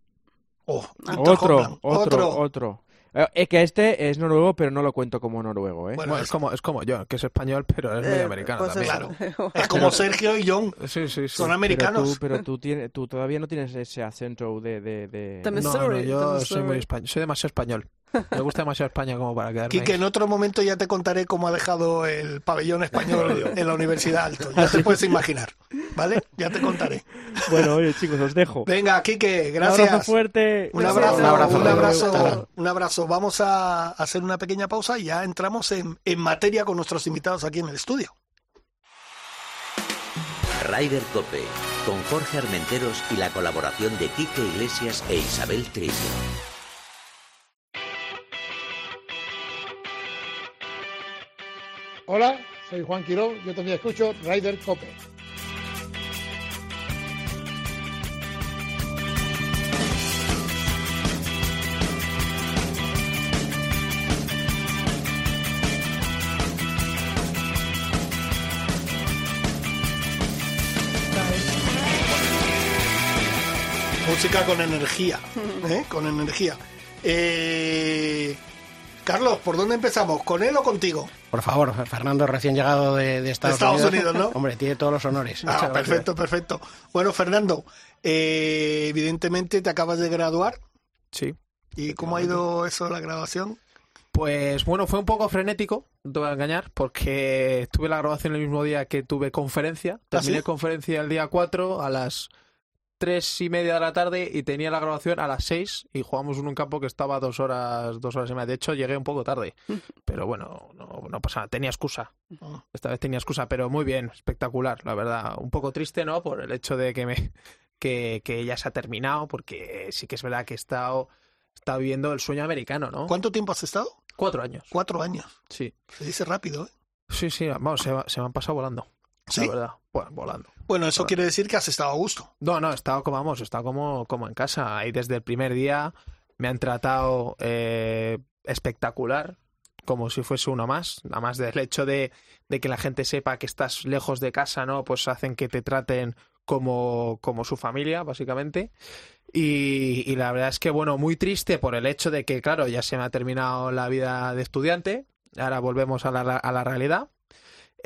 Speaker 3: Oh,
Speaker 8: Otro, otro, otro, Eh, Es que este es noruego, pero no lo cuento como noruego, ¿eh?
Speaker 3: Bueno,
Speaker 6: Bueno,
Speaker 3: es,
Speaker 6: es como, es como yo, que es español, pero es medio
Speaker 4: Eh,
Speaker 6: americano
Speaker 4: pues
Speaker 6: también.
Speaker 4: eso.
Speaker 3: es como Sergio y John,
Speaker 6: Sí, sí, sí.
Speaker 3: son
Speaker 8: pero
Speaker 3: americanos.
Speaker 8: tú, pero tú, tienes, tú todavía no tienes ese acento de... de, de-
Speaker 6: No, no,
Speaker 4: Sorry,
Speaker 6: yo soy muy español, soy demasiado español. Me gusta demasiado España como para quedarme
Speaker 3: Quique,
Speaker 6: ahí.
Speaker 3: en otro momento ya te contaré cómo ha dejado el pabellón español en la Universidad Alto. Ya te puedes imaginar, ¿vale? Ya te contaré.
Speaker 8: Bueno, oye, chicos, os dejo.
Speaker 3: Venga, Quique,
Speaker 8: Un abrazo
Speaker 3: gracias.
Speaker 8: fuerte.
Speaker 3: Un abrazo,
Speaker 7: Un abrazo.
Speaker 3: un abrazo,
Speaker 7: Claro.
Speaker 3: un abrazo. Vamos a hacer una pequeña pausa y ya entramos en, en materia con nuestros invitados aquí en el estudio.
Speaker 1: Ryder Cope, con Jorge Armenteros y la colaboración de Quique Iglesias e Isabel Trillo.
Speaker 9: Hola, soy Juan Quiró, yo también escucho Ryder Cope.
Speaker 3: Música con energía, ¿eh? Con energía. Eh, Carlos, ¿por dónde empezamos? ¿Con él o contigo?
Speaker 7: Por favor, Fernando, recién llegado de, de Estados,
Speaker 3: Estados Unidos, ¿no?
Speaker 7: Hombre, tiene todos los honores.
Speaker 3: Ah, perfecto, perfecto. Bueno, Fernando, eh, evidentemente te acabas de graduar.
Speaker 6: Sí.
Speaker 3: ¿Y cómo ha ido eso, la graduación?
Speaker 6: Pues bueno, fue un poco frenético, no te voy a engañar, porque tuve la grabación el mismo día que tuve conferencia. Terminé
Speaker 3: ¿Ah, sí?
Speaker 6: conferencia el día 4 a las tres y media de la tarde y tenía la grabación a las 6 y jugamos en un campo que estaba dos horas, dos horas y media. De hecho, llegué un poco tarde, pero bueno, no, no pasa nada, tenía excusa. Esta vez tenía excusa, pero muy bien, espectacular, la verdad. Un poco triste, ¿no? Por el hecho de que me que, que ya se ha terminado, porque sí que es verdad que he estado, he estado viviendo el sueño americano, ¿no?
Speaker 3: ¿Cuánto tiempo has estado?
Speaker 6: Cuatro años.
Speaker 3: Cuatro años.
Speaker 6: Sí.
Speaker 3: Se dice rápido, ¿eh?
Speaker 6: Sí, sí, vamos, se, va- se me han pasado volando.
Speaker 3: ¿Sí?
Speaker 6: La verdad, bueno, volando.
Speaker 3: Bueno, eso quiere decir que has estado a gusto.
Speaker 6: No, no, he estado como, vamos, he estado como, como en casa. Ahí desde el primer día me han tratado eh, espectacular, como si fuese uno más. Nada más del hecho de, de que la gente sepa que estás lejos de casa, ¿no? Pues hacen que te traten como, como su familia, básicamente. Y, y la verdad es que, bueno, muy triste por el hecho de que, claro, ya se me ha terminado la vida de estudiante. Ahora volvemos a la, a la realidad.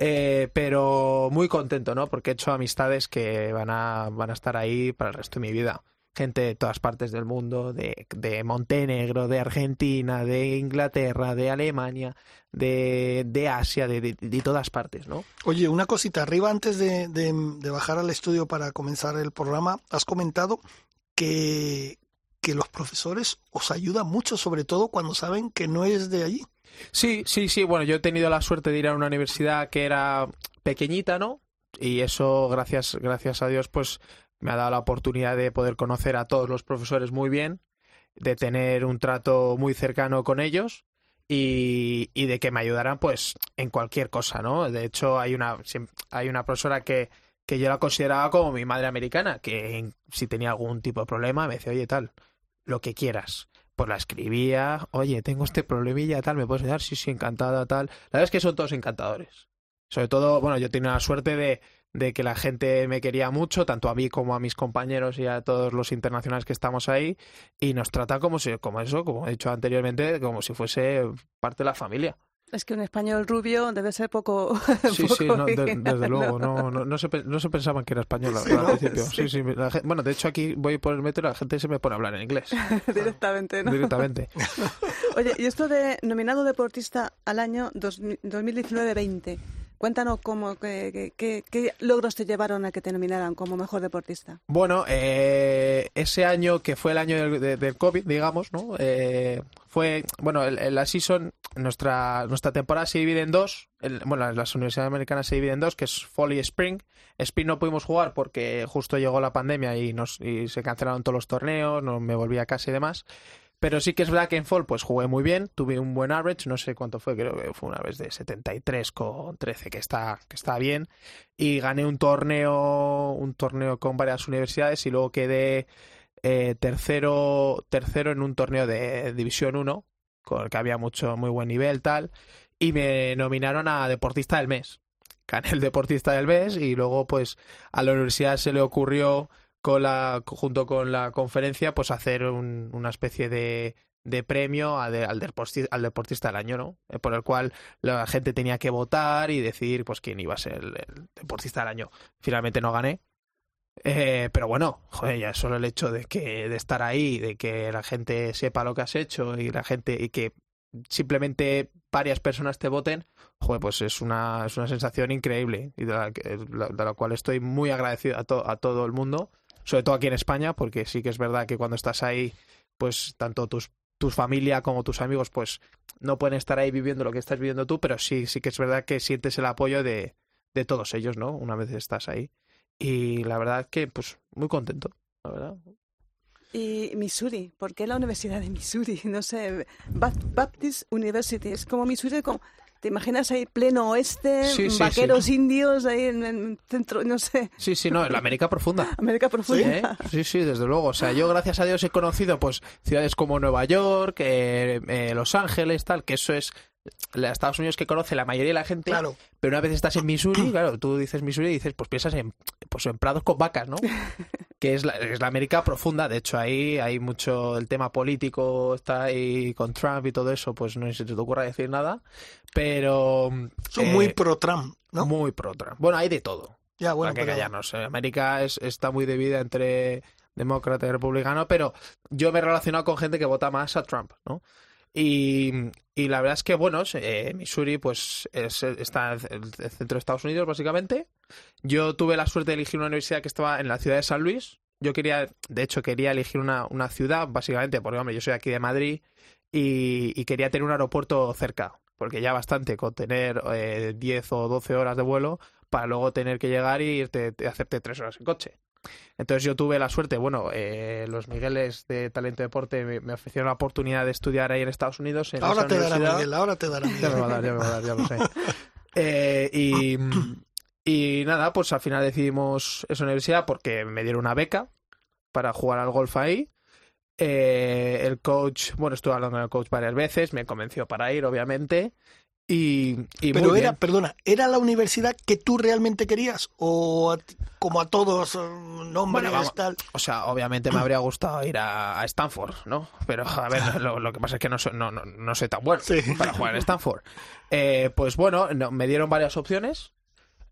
Speaker 6: Eh, pero muy contento, ¿no? Porque he hecho amistades que van a, van a estar ahí para el resto de mi vida. Gente de todas partes del mundo, de, de Montenegro, de Argentina, de Inglaterra, de Alemania, de, de Asia, de, de- todas partes, ¿no?
Speaker 3: Oye, una cosita, arriba antes de, de- de bajar al estudio para comenzar el programa, has comentado que, que los profesores os ayudan mucho, sobre todo cuando saben que no es de allí.
Speaker 6: Sí, sí, sí. Bueno, yo he tenido la suerte de ir a una universidad que era pequeñita, ¿no? Y eso, gracias, gracias a Dios, pues me ha dado la oportunidad de poder conocer a todos los profesores muy bien, de tener un trato muy cercano con ellos y, de que me ayudaran, pues, en cualquier cosa, ¿no? De hecho, hay una, hay una profesora que, que yo la consideraba como mi madre americana, que si tenía algún tipo de problema me decía, oye, tal, lo que quieras pues la escribía, oye, tengo este problemilla, tal, ¿me puedes ayudar? Sí, sí, encantada, tal. La verdad es que son todos encantadores. Sobre todo, bueno, yo tenía la suerte de, de que la gente me quería mucho, tanto a mí como a mis compañeros y a todos los internacionales que estamos ahí, y nos trata como si, como eso, como he dicho anteriormente, como si fuese parte de la familia.
Speaker 4: Es que un español rubio debe ser poco.
Speaker 6: Sí,
Speaker 4: poco
Speaker 6: sí, no, de- desde luego,
Speaker 4: ¿no?
Speaker 6: no, no, se, no se pensaban que era español la
Speaker 3: Sí,
Speaker 6: al principio.
Speaker 3: Sí.
Speaker 6: Sí, bueno, de hecho aquí voy por el metro y la gente se me pone a hablar en inglés
Speaker 4: Directamente, ¿no?
Speaker 6: directamente.
Speaker 4: Oye, y esto de nominado deportista al año 2019-20, Cuéntanos cómo, qué, qué- qué- qué logros te llevaron a que te nominaran como mejor deportista.
Speaker 6: Bueno, eh, ese año que fue el año del, de- del COVID, digamos, ¿no? Eh, fue, bueno, el, la season, nuestra, nuestra temporada se divide en dos. El- bueno, las universidades americanas se dividen en dos, que es Fall y Spring. Spring no pudimos jugar porque justo llegó la pandemia y, nos, y se cancelaron todos los torneos, no me volví a casa y demás. Pero sí que es verdad que en Fall pues jugué muy bien, tuve un buen average, no sé cuánto fue, creo que fue una vez de 73 con 13, que está, que está bien. Y gané un torneo, un torneo con varias universidades y luego quedé eh, tercero, tercero en un torneo de División 1, con el que había mucho, muy buen nivel, tal. Y me nominaron a Deportista del Mes. Gané el Deportista del Mes y luego pues a la universidad se le ocurrió con la, junto con la conferencia, pues hacer un- una especie de, de premio al, deporti- al deportista del año, ¿no? Eh, Por el cual la gente tenía que votar y decidir pues quién iba a ser el deportista del año. Finalmente no gané. Eh, pero bueno, joder, ya solo el hecho de que de estar ahí, de que la gente sepa lo que has hecho y la gente y que simplemente varias personas te voten, joder, pues es una, es una sensación increíble y de la, de la cual estoy muy agradecido a, to- a todo el mundo, sobre todo aquí en España, porque sí que es verdad que cuando estás ahí, pues tanto tus tu familia como tus amigos, pues no pueden estar ahí viviendo lo que estás viviendo tú, pero sí, sí que es verdad que sientes el apoyo de, de todos ellos, ¿no? Una vez estás ahí. Y la verdad que, pues, muy contento, la verdad.
Speaker 4: Y Missouri, ¿por qué la Universidad de Missouri? No sé, Bap- Baptist University, es como Missouri, como, ¿te imaginas ahí pleno oeste,
Speaker 6: Sí, sí,
Speaker 4: vaqueros indios ahí en el centro, no sé,
Speaker 6: Sí, sí, no, en la América profunda.
Speaker 4: América profunda?
Speaker 6: ¿Eh? Sí, sí, desde luego. O sea, yo gracias a Dios he conocido pues ciudades como Nueva York, eh, eh, Los Ángeles, tal, que eso es Estados Unidos que conoce la mayoría de la gente.
Speaker 3: Claro.
Speaker 6: Pero una vez estás en Missouri, claro, tú dices Missouri y dices, pues piensas en, pues en prados con vacas, ¿no? Que es la, es la América profunda. De hecho, ahí hay mucho el tema político, está ahí con Trump y todo eso, pues no sé si te ocurra decir nada. Pero.
Speaker 3: Son
Speaker 6: eh,
Speaker 3: muy pro Trump, ¿no?
Speaker 6: Muy pro Trump. Bueno, hay de todo
Speaker 3: ya, bueno,
Speaker 6: para que callarnos. eh. América es, está muy dividida entre demócrata y republicano, pero yo me he relacionado con gente que vota más a Trump, ¿no? Y, y la verdad es que, bueno, eh, Missouri pues es- está en el centro de Estados Unidos, básicamente. Yo tuve la suerte de elegir una universidad que estaba en la ciudad de San Luis. Yo quería, de hecho, quería elegir una, una ciudad, básicamente, porque, hombre, yo soy aquí de Madrid y, quería tener un aeropuerto cerca, porque ya bastante con tener eh, 10 o 12 horas de vuelo para luego tener que llegar y irte, te- hacerte tres horas en coche. Entonces yo tuve la suerte, bueno, eh, los Migueles de Talento Deporte me, me ofrecieron la oportunidad de estudiar ahí en Estados Unidos. En
Speaker 3: Ahora te dará. Miguel, ahora te dará
Speaker 6: Ya me va a dar, ya me va a dar, ya lo sé. Eh, y, y nada, pues al final decidimos esa universidad porque me dieron una beca para jugar al golf ahí. Eh, el coach, bueno, estuve hablando con el coach varias veces, me convenció para ir, obviamente. Y, y
Speaker 3: Pero era,
Speaker 6: bien.
Speaker 3: perdona, ¿era la universidad que tú realmente querías? ¿O a como a todos, eh, nombres,
Speaker 6: Bueno,
Speaker 3: tal?
Speaker 6: O sea, obviamente me habría gustado ir a, a Stanford, ¿no? Pero, a ver, lo, lo que pasa es que no soy, no, no, no soy tan bueno
Speaker 3: Sí.
Speaker 6: para jugar en Stanford. Eh, pues bueno, no, me dieron varias opciones,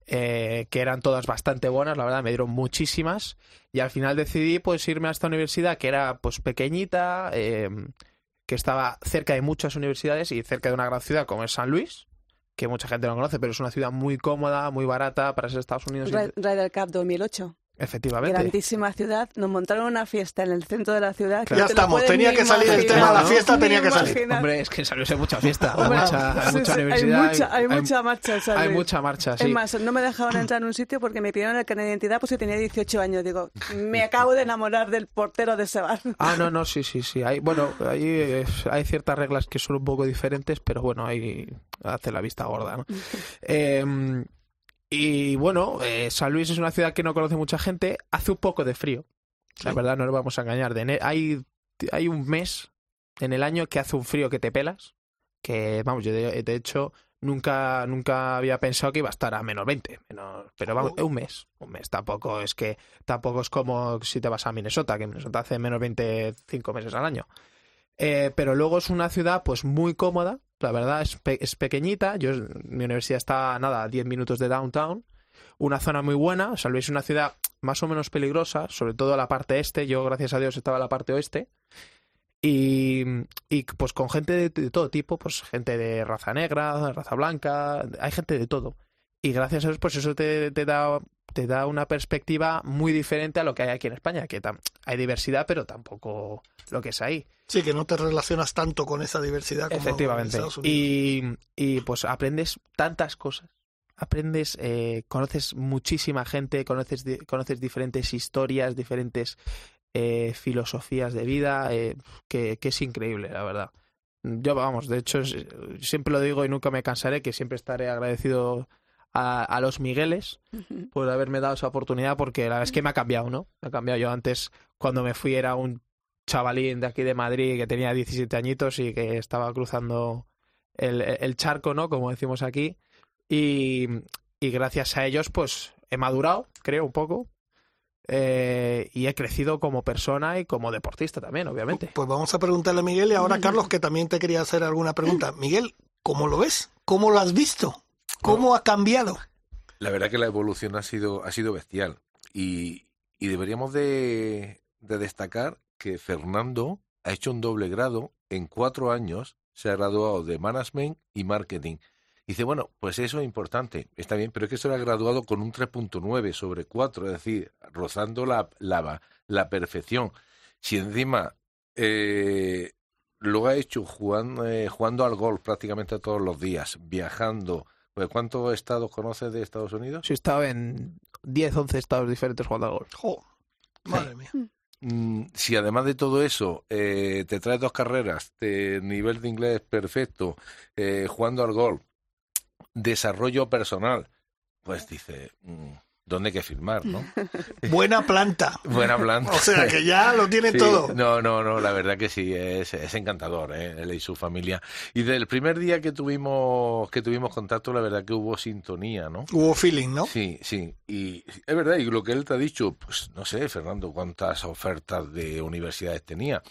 Speaker 6: eh, que eran todas bastante buenas, la verdad, me dieron muchísimas. Y al final decidí pues irme a esta universidad que era pues pequeñita, eh, que estaba cerca de muchas universidades y cerca de una gran ciudad como es San Luis, que mucha gente no conoce, pero es una ciudad muy cómoda, muy barata para ser Estados Unidos.
Speaker 4: Ry- Ryder Cup 2008.
Speaker 6: Efectivamente.
Speaker 4: Grandísima ciudad. Nos montaron una fiesta en el centro de la ciudad.
Speaker 3: Ya
Speaker 4: te
Speaker 3: estamos, tenía que salir el tema,
Speaker 6: la
Speaker 3: fiesta tenía que salir.
Speaker 6: Hombre, es que hay mucha fiesta, hay mucha, hay
Speaker 4: sí,
Speaker 6: mucha
Speaker 4: sí,
Speaker 6: universidad.
Speaker 4: Hay mucha, hay mucha marcha
Speaker 6: hay mucha marcha, sí.
Speaker 4: Es más, no me dejaron entrar en un sitio porque me pidieron el carnet de identidad pues que tenía 18 años. Digo, me acabo de enamorar del portero de ese bar.
Speaker 6: Ah, no, no, sí, sí, sí. Hay, bueno, ahí eh, hay ciertas reglas que son un poco diferentes, pero bueno, ahí hace la vista gorda, ¿no? Eh, y bueno, eh, San Luis es una ciudad que no conoce mucha gente. Hace un poco de frío. La
Speaker 3: Sí.
Speaker 6: verdad, no nos vamos a engañar. De hay, hay un mes en el año que hace un frío que te pelas. Que, vamos, yo de, de hecho nunca, nunca había pensado que iba a estar a menos 20. Menos, pero vamos, un mes. Un mes tampoco es que tampoco es como si te vas a Minnesota, que Minnesota hace menos 25 meses al año. Eh, pero luego es una ciudad pues muy cómoda, la verdad es, es pequeñita, yo mi universidad está nada, a 10 minutos de downtown, una zona muy buena, San Luis es una ciudad más o menos peligrosa, sobre todo la parte este, yo gracias a Dios estaba en la parte oeste, y, y, pues con gente de, de todo tipo, pues gente de raza negra, raza blanca, hay gente de todo. y gracias a eso, pues eso te, te da te da una perspectiva muy diferente a lo que hay aquí en España, que hay diversidad, pero tampoco lo que es ahí.
Speaker 3: Sí, que no te relacionas tanto con esa diversidad como en
Speaker 6: Efectivamente.
Speaker 3: Estados Unidos.
Speaker 6: Y, y, pues aprendes tantas cosas. Aprendes, eh, conoces muchísima gente, conoces, conoces diferentes historias, diferentes eh, filosofías de vida, eh, que, que es increíble, la verdad. Yo, vamos, de hecho, siempre lo digo y nunca me cansaré, que siempre estaré agradecido a, a los Migueles por haberme dado esa oportunidad, porque la verdad es que me ha cambiado, ¿no? Me ha cambiado. Yo antes, cuando me fui, era un chavalín de aquí de Madrid que tenía 17 añitos y que estaba cruzando el, el charco, ¿no? Como decimos aquí. Y, y gracias a ellos, pues he madurado, creo, un poco. Eh, y he crecido como persona y como deportista también, obviamente.
Speaker 3: Pues vamos a preguntarle a Miguel y ahora Carlos, que también te quería hacer alguna pregunta. Miguel, ¿cómo lo ves? ¿Cómo lo has visto? ¿Cómo ha cambiado?
Speaker 5: La verdad que la evolución ha sido, ha sido bestial. Y, y deberíamos de, de destacar que Fernando ha hecho un doble grado en cuatro años, se ha graduado de Management y Marketing. Dice, bueno, pues eso es importante, está bien, pero es que se ha graduado con un 3.9 sobre 4, es decir, rozando la, la, la perfección. Si encima eh, lo ha hecho jugando, eh, jugando al golf prácticamente todos los días, viajando, pues ¿cuántos estados conoces de Estados Unidos?
Speaker 6: Sí, he estado en 10, 11 estados diferentes jugando al golf.
Speaker 3: Jo, madre mía.
Speaker 5: Mm, si además de todo eso eh, te traes dos carreras, te, nivel de inglés perfecto, eh, jugando al golf, desarrollo personal, pues dice, mm, ¿dónde hay que firmar, no?
Speaker 3: Buena planta.
Speaker 5: Buena planta.
Speaker 3: O sea, que ya lo tiene
Speaker 5: Sí,
Speaker 3: todo.
Speaker 5: No, no, no, la verdad que sí, es, es encantador, ¿eh? él y su familia. Y del primer día que tuvimos, que tuvimos contacto, la verdad que hubo sintonía, ¿no?
Speaker 3: Hubo feeling, ¿no?
Speaker 5: Sí, sí. Y es verdad, y lo que él te ha dicho, pues no sé, Fernando, cuántas ofertas de universidades tenía.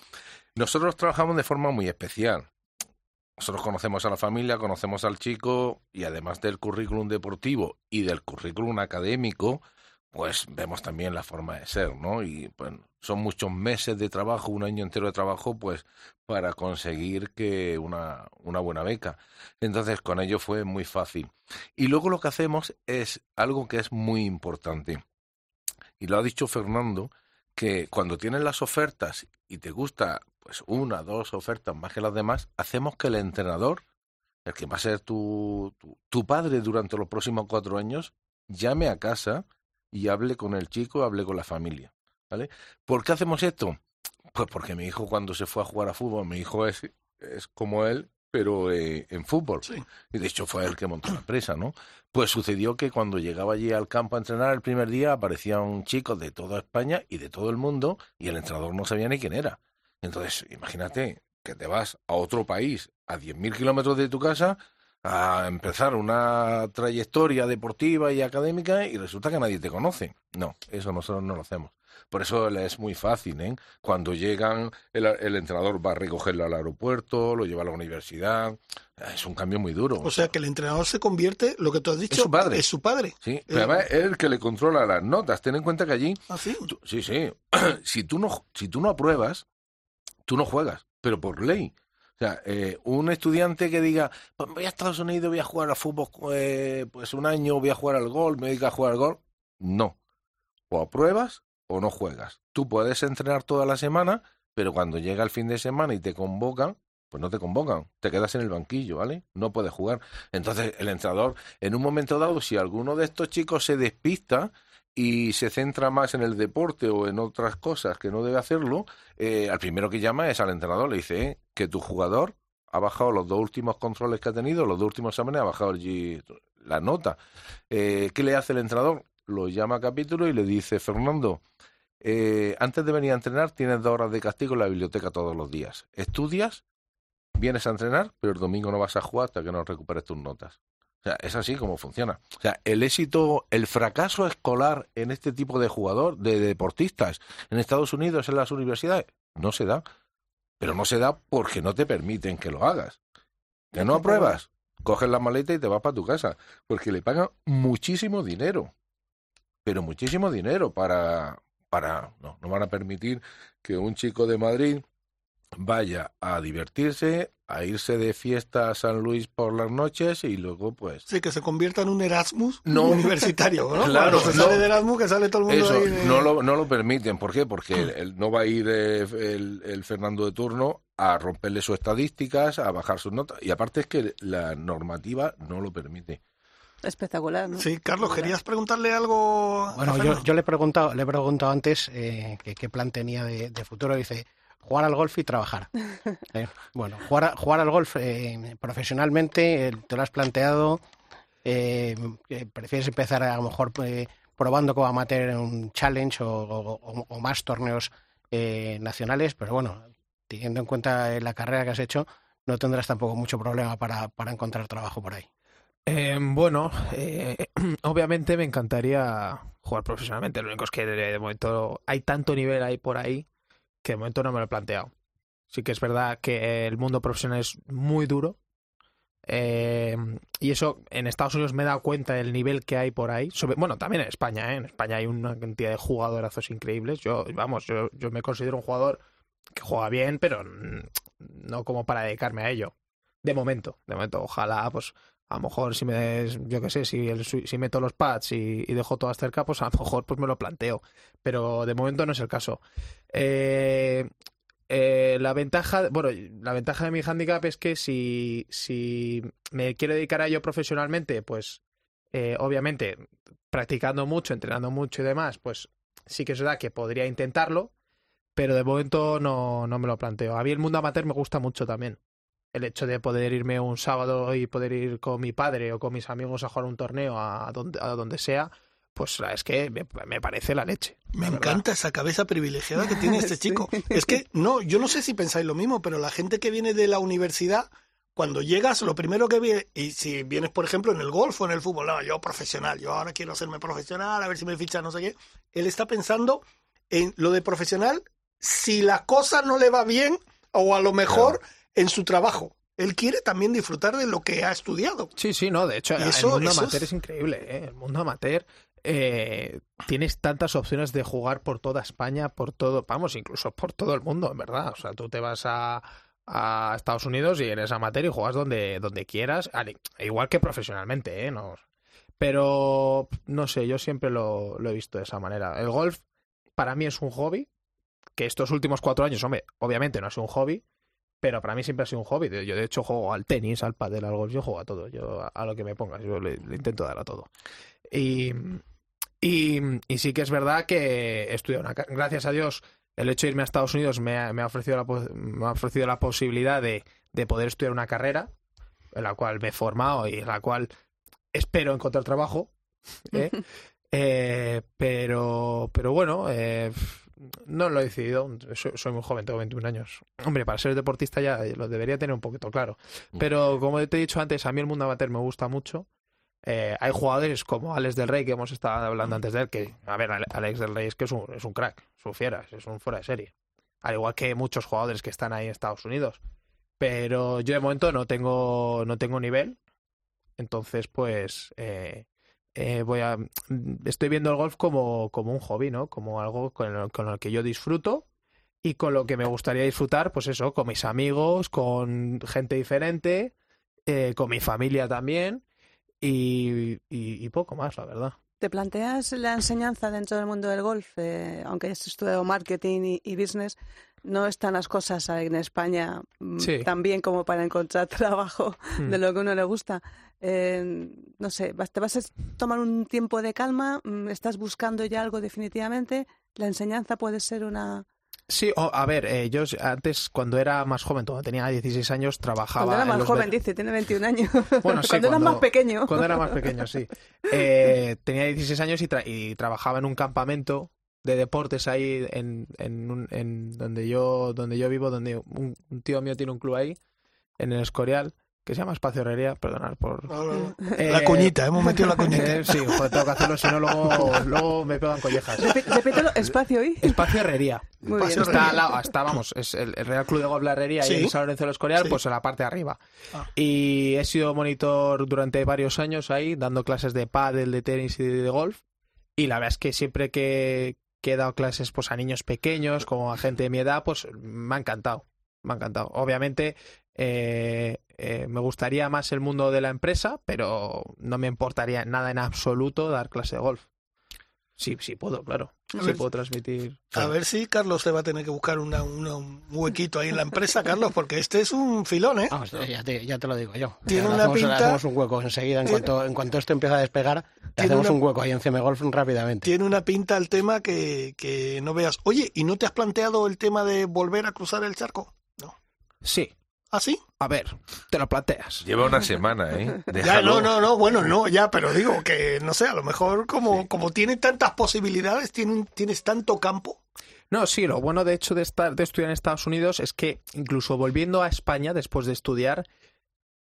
Speaker 5: Nosotros trabajamos de forma muy especial. Nosotros conocemos a la familia, conocemos al chico y además del currículum deportivo y del currículum académico, pues vemos también la forma de ser, ¿no? Y son muchos meses de trabajo, un año entero de trabajo, pues para conseguir que una, una buena beca. Entonces, con ello fue muy fácil. Y luego lo que hacemos es algo que es muy importante. Y lo ha dicho Fernando, que cuando tienes las ofertas y te gusta pues una, dos ofertas más que las demás, hacemos que el entrenador, el que va a ser tu, tu, tu padre durante los próximos cuatro años, llame a casa y hable con el chico, hable con la familia. ¿Vale? ¿Por qué hacemos esto? Pues porque mi hijo cuando se fue a jugar a fútbol, mi hijo es, es como él, pero eh, en fútbol.
Speaker 3: Sí.
Speaker 5: Y de hecho fue él que montó la empresa, ¿no? Pues sucedió que cuando llegaba allí al campo a entrenar el primer día aparecían chicos de toda España y de todo el mundo y el entrenador no sabía ni quién era. Entonces, imagínate que te vas a otro país a 10.000 kilómetros de tu casa a empezar una trayectoria deportiva y académica y resulta que nadie te conoce. No, eso nosotros no lo hacemos. Por eso es muy fácil, ¿eh? Cuando llegan, el, el entrenador va a recogerlo al aeropuerto, lo lleva a la universidad. Es un cambio muy duro.
Speaker 3: O sea, que el entrenador se convierte, lo que tú has dicho,
Speaker 5: Es su padre.
Speaker 3: Es su padre.
Speaker 5: Sí, pero además es el que le controla las notas. Ten en cuenta que allí,
Speaker 3: ¿Ah, sí?
Speaker 5: tú- sí, sí, si tú no, si tú no apruebas, tú no juegas, pero por ley. O sea, eh, un estudiante que diga, pues voy a Estados Unidos, voy a jugar a fútbol eh, pues un año, voy a jugar al gol, me dedico a jugar al gol, no. O apruebas o no juegas. Tú puedes entrenar toda la semana, pero cuando llega el fin de semana y te convocan, pues no te convocan, te quedas en el banquillo, ¿vale? No puedes jugar. Entonces, el entrenador, en un momento dado, si alguno de estos chicos se despista y se centra más en el deporte o en otras cosas que no debe hacerlo, eh, al primero que llama es al entrenador, le dice eh, que tu jugador ha bajado los dos últimos controles que ha tenido, los dos últimos exámenes, ha bajado el la nota. Eh, ¿Qué le hace el entrenador? Lo llama a capítulo y le dice, Fernando, eh, antes de venir a entrenar tienes dos horas de castigo en la biblioteca todos los días. Estudias, vienes a entrenar, pero el domingo no vas a jugar hasta que no recuperes tus notas. O sea, es así como funciona. O sea, el éxito, el fracaso escolar en este tipo de jugador, de deportistas, en Estados Unidos, en las universidades, no se da. Pero no se da porque no te permiten que lo hagas. Que no apruebas, coges la maleta y te vas para tu casa. Porque le pagan muchísimo dinero. Pero muchísimo dinero para. para no, no van a permitir que un chico de Madrid vaya a divertirse, a irse de fiesta a San Luis por las noches y luego pues...
Speaker 3: Sí, que se convierta en un Erasmus
Speaker 5: No.
Speaker 3: universitario, ¿no?
Speaker 5: Claro,
Speaker 3: Cuando se
Speaker 5: no.
Speaker 3: sale de Erasmus, que sale todo el mundo
Speaker 5: Eso,
Speaker 3: ahí de-
Speaker 5: no lo, no lo permiten. ¿Por qué? Porque el- el- no va a ir eh, el, el Fernando de turno a romperle sus estadísticas, a bajar sus notas. Y aparte es que la normativa no lo permite.
Speaker 4: Espectacular, ¿no?
Speaker 3: Sí, Carlos, ¿querías preguntarle algo? a
Speaker 7: Bueno, yo, yo le he preguntado, le he preguntado antes eh, qué plan tenía de, de futuro. Dice, jugar al golf y trabajar. Eh, bueno, jugar, a- jugar al golf eh, profesionalmente, eh, te lo has planteado. eh, prefieres empezar a, lo mejor eh, probando como amateur en un challenge o, o- o más torneos eh, nacionales, pero bueno, teniendo en cuenta la carrera que has hecho, no tendrás tampoco mucho problema para, para encontrar trabajo por ahí.
Speaker 6: Eh, bueno, eh, obviamente me encantaría jugar profesionalmente. Lo único es que de momento hay tanto nivel ahí por ahí que de momento no me lo he planteado. Sí que es verdad que el mundo profesional es muy duro. eh, y eso en Estados Unidos me he dado cuenta del nivel que hay por ahí. Bueno, también en España, ¿eh? En España hay una cantidad de jugadorazos increíbles. Yo, vamos, yo, yo me considero un jugador que juega bien, pero no como para dedicarme a ello. De momento, de momento, ojalá, pues a lo mejor si me, yo qué sé, si, el, si meto los pads y, dejo todas cerca, pues a lo mejor pues me lo planteo. Pero de momento no es el caso. Eh, eh, la ventaja, bueno, la ventaja de mi handicap es que si, si me quiero dedicar a ello profesionalmente, pues eh, obviamente practicando mucho, entrenando mucho y demás, pues sí que es verdad que podría intentarlo, pero de momento no, no me lo planteo. A mí el mundo amateur me gusta mucho también. El hecho de poder irme un sábado y poder ir con mi padre o con mis amigos a jugar un torneo a donde, a donde sea, pues es que me, me parece la leche.
Speaker 3: Me
Speaker 6: la
Speaker 3: encanta esa cabeza privilegiada que tiene este chico. Es que, no, yo no sé si pensáis lo mismo, pero la gente que viene de la universidad, cuando llegas, lo primero que viene, y si vienes, por ejemplo, en el golf o en el fútbol, no, yo profesional, yo ahora quiero hacerme profesional, a ver si me fichan, no sé qué. Él está pensando en lo de profesional si la cosa no le va bien o a lo mejor en su trabajo. Él quiere también disfrutar de lo que ha estudiado.
Speaker 6: Sí, sí, no, de hecho,
Speaker 3: Y
Speaker 6: el
Speaker 3: eso-
Speaker 6: mundo
Speaker 3: eso
Speaker 6: amateur
Speaker 3: es-
Speaker 6: es... increíble, ¿eh? El mundo amateur eh, tienes tantas opciones de jugar por toda España, por todo, vamos, incluso por todo el mundo, en verdad. O sea, tú te vas a, a Estados Unidos y eres amateur y juegas donde, donde quieras, al- igual que profesionalmente, ¿eh? No, pero, no sé, yo siempre lo, lo he visto de esa manera. El golf, para mí, es un hobby, que estos últimos cuatro años, hombre, obviamente no es un hobby, pero para mí siempre ha sido un hobby. Yo, de hecho, juego al tenis, al pádel, al golf, yo juego a todo. Yo a, a lo que me pongas, yo le, le intento dar a todo. Y, y, y sí que es verdad que he estudiado una... Gracias a Dios, el hecho de irme a Estados Unidos me ha, me ha ofrecido, la, me ha ofrecido la posibilidad de, de poder estudiar una carrera en la cual me he formado y en la cual espero encontrar trabajo. ¿eh? Eh, pero, pero bueno, eh, no lo he decidido. Soy, soy muy joven, tengo 21 años. Hombre, para ser deportista ya lo debería tener un poquito claro. Pero como te he dicho antes, a mí el mundo amateur me gusta mucho. Eh, hay jugadores como Alex del Rey, que hemos estado hablando antes de él, que, a ver, Ale- Alex del Rey es que es un, es un crack, es un fiera, es un fuera de serie. Al igual que muchos jugadores que están ahí en Estados Unidos. Pero yo de momento no tengo, no tengo nivel. Entonces, pues, eh, eh, voy a estoy viendo el golf como, como un hobby, ¿no? Como algo con lo que yo disfruto y con lo que me gustaría disfrutar, pues eso, con mis amigos, con gente diferente, eh, con mi familia también y, y- y poco más, la verdad.
Speaker 4: ¿Te planteas la enseñanza dentro del mundo del golf? Eh, aunque hayas estudiado marketing y, y business, no están las cosas en España mm,
Speaker 6: Sí.
Speaker 4: tan bien como para encontrar trabajo
Speaker 6: Hmm.
Speaker 4: de lo que uno le gusta. Eh, no sé, ¿te vas a tomar un tiempo de calma? Mm, ¿Estás buscando ya algo definitivamente? ¿La enseñanza puede ser una...?
Speaker 6: Sí, a ver, eh, yo antes, cuando era más joven, cuando tenía 16 años, trabajaba.
Speaker 4: Cuando era
Speaker 6: en
Speaker 4: más
Speaker 6: los
Speaker 4: joven, dice, tiene 21 años.
Speaker 6: Bueno, sí,
Speaker 4: cuando, eras más pequeño.
Speaker 6: Cuando era más pequeño, sí. Eh, tenía 16 años y, tra- y trabajaba en un campamento de deportes ahí en, en, un- en donde yo donde yo vivo, donde un, un tío mío tiene un club ahí, en el Escorial, que se llama Espacio Herrería, perdonad por...
Speaker 3: No, no, no.
Speaker 6: Eh,
Speaker 3: La cuñita, hemos metido la cuñita.
Speaker 6: eh, sí, joder, tengo que hacerlo, si no luego, luego me pegan collejas.
Speaker 4: Repítelo, espacio y...
Speaker 6: Espacio Herrería.
Speaker 4: Muy
Speaker 3: Espacio
Speaker 4: bien.
Speaker 6: Está al lado, está, vamos, es el, el Real Club de Golf La Herrería
Speaker 3: Sí.
Speaker 6: y el San Lorenzo del Escorial,
Speaker 3: Sí.
Speaker 6: pues en la parte de arriba.
Speaker 3: Ah.
Speaker 6: Y he sido monitor durante varios años ahí, dando clases de pádel, de tenis y de golf. Y la verdad es que siempre que, que he dado clases pues a niños pequeños, como a gente de mi edad, pues me ha encantado. me ha encantado. Obviamente, eh, eh, me gustaría más el mundo de la empresa, pero no me importaría nada en absoluto dar clase de golf. Sí, sí puedo, claro.
Speaker 3: A
Speaker 6: Sí
Speaker 3: ver.
Speaker 6: puedo transmitir.
Speaker 3: A ver si Carlos te va a tener que buscar una- una- un huequito ahí en la empresa, Carlos, porque este es un filón, ¿eh?
Speaker 7: Vamos, ya, te, ya te lo digo yo.
Speaker 3: Tiene una
Speaker 7: hacemos, le
Speaker 3: pinta-
Speaker 7: hacemos un hueco enseguida. En
Speaker 3: Tiene-
Speaker 7: cuanto, en cuanto esto empieza a despegar, hacemos
Speaker 3: una-
Speaker 7: un hueco ahí en CM Golf rápidamente.
Speaker 3: Tiene una pinta el tema que, que no veas. Oye, ¿y no te has planteado el tema de volver a cruzar el charco?
Speaker 6: Sí.
Speaker 3: ¿Ah, sí?
Speaker 6: A ver, te lo planteas.
Speaker 5: Lleva una semana, ¿eh?
Speaker 3: Ya, no, no, no, bueno, no, ya, pero digo que, no sé, a lo mejor como, como tiene tantas posibilidades, tiene, tienes tanto campo.
Speaker 6: No, sí, lo bueno de hecho de estar de estudiar en Estados Unidos es que incluso volviendo a España después de estudiar,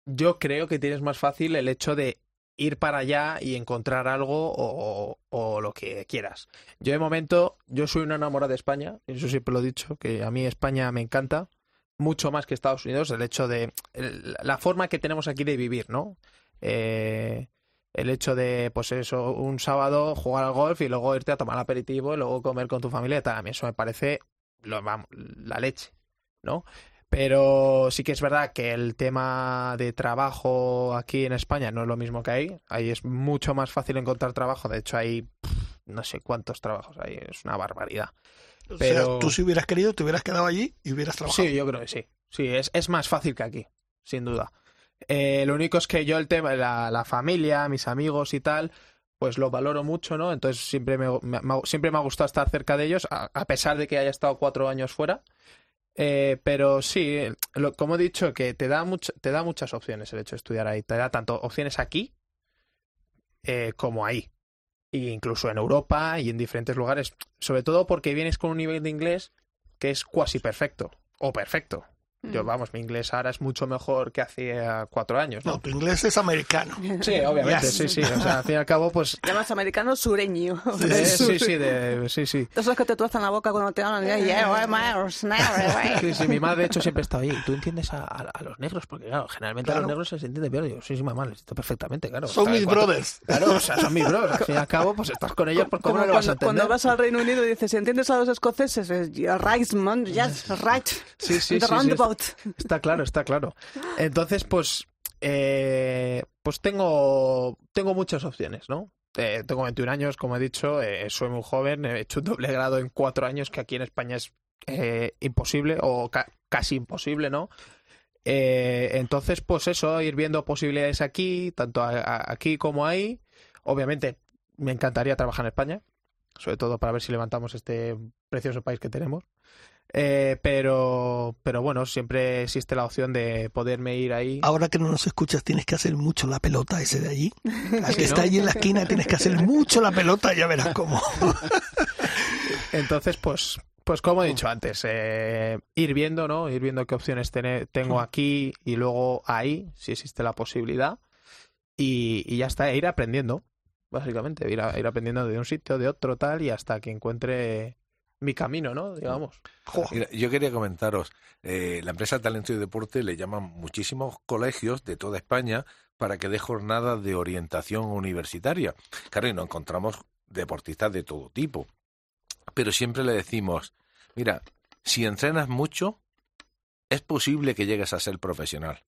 Speaker 6: yo creo que tienes más fácil el hecho de ir para allá y encontrar algo o, o lo que quieras. Yo de momento, yo soy una enamorada de España, eso siempre lo he dicho, que a mí España me encanta, mucho más que Estados Unidos, el hecho de el- la forma que tenemos aquí de vivir, ¿no? Eh, el hecho de, pues eso, un sábado jugar al golf y luego irte a tomar aperitivo y luego comer con tu familia y tal. A mí eso me parece lo, la leche, ¿no? Pero sí que es verdad que el tema de trabajo aquí en España no es lo mismo que ahí. Ahí es mucho más fácil encontrar trabajo. De hecho, hay no sé cuántos trabajos hay. Es una barbaridad.
Speaker 3: O
Speaker 6: Pero-
Speaker 3: sea, tú si hubieras querido, te hubieras quedado allí y hubieras trabajado.
Speaker 6: Sí, yo creo que sí. Sí, es, es más fácil que aquí, sin duda. Eh, lo único es que yo el tema, la, la familia, mis amigos y tal, pues lo valoro mucho, ¿no? Entonces siempre me, me- me ha- siempre me ha gustado estar cerca de ellos, a, a pesar de que haya estado cuatro años fuera. Eh, pero sí, lo- como he dicho, que te da, much- te da muchas opciones el hecho de estudiar ahí. Te da tanto opciones aquí eh, como ahí. Incluso en Europa y en diferentes lugares. Sobre todo porque vienes con un nivel de inglés que es cuasi perfecto. O perfecto. Yo, vamos, mi inglés ahora es mucho mejor que hace cuatro años,
Speaker 3: No,
Speaker 6: ¿no?
Speaker 3: tu inglés es americano.
Speaker 6: Sí, obviamente,
Speaker 3: Yes.
Speaker 6: sí, sí. O sea, al fin y al cabo, pues...
Speaker 4: Llamas americano sureño.
Speaker 6: eh, sí, sí, de- sí, sí.
Speaker 4: Esos que te tuerzan la boca cuando te hablan. Way.
Speaker 6: Sí, sí, mi madre de hecho siempre está ahí. ¿Tú entiendes a, a- a los negros? Porque claro, generalmente a
Speaker 3: Claro.
Speaker 6: los negros se les entiende peor. Yo, sí, sí, mamá, les entiendo perfectamente, claro.
Speaker 3: Son mis
Speaker 6: cuatro-
Speaker 3: brothers.
Speaker 6: Claro, o sea, son mis bros. Al fin y al cabo, pues estás con ellos, pues cómo no lo vas a
Speaker 4: cuando,
Speaker 6: entender.
Speaker 4: cuando vas al Reino Unido y dices, si entiendes a los escoceses, es "Yeah, right, man, yes, right.
Speaker 6: Sí, sí, sí, Está claro, está claro. Entonces, pues, eh, pues tengo, tengo muchas opciones, ¿no? Eh, tengo 21 años, como he dicho, eh, soy muy joven, he hecho un doble grado en cuatro años, que aquí en España es eh, imposible o ca- casi imposible, ¿no? Entonces, pues eso, ir viendo posibilidades aquí, tanto aquí como ahí. Obviamente, me encantaría trabajar en España, sobre todo para ver si levantamos este precioso país que tenemos. Eh, pero, pero bueno, siempre existe la opción de poderme ir ahí.
Speaker 3: Ahora que no nos escuchas, tienes que hacer mucho la pelota ese de allí. Al que
Speaker 6: Sí,
Speaker 3: está
Speaker 6: ¿no?
Speaker 3: allí en la esquina, tienes que hacer mucho la pelota, ya verás cómo.
Speaker 6: Entonces, pues, pues como he dicho antes, eh, ir viendo, ¿no? Ir viendo qué opciones tene- tengo aquí y luego ahí, si existe la posibilidad. Y, y ya está, e ir aprendiendo, básicamente, ir, a- ir aprendiendo de un sitio, de otro, tal, y hasta que encuentre mi camino, ¿no? Digamos.
Speaker 5: Mira, yo quería comentaros, eh, la empresa Talento y Deporte le llaman muchísimos colegios de toda España para que dé jornadas de orientación universitaria. Claro, y nos encontramos deportistas de todo tipo. Pero siempre le decimos, mira, si entrenas mucho, es posible que llegues a ser profesional.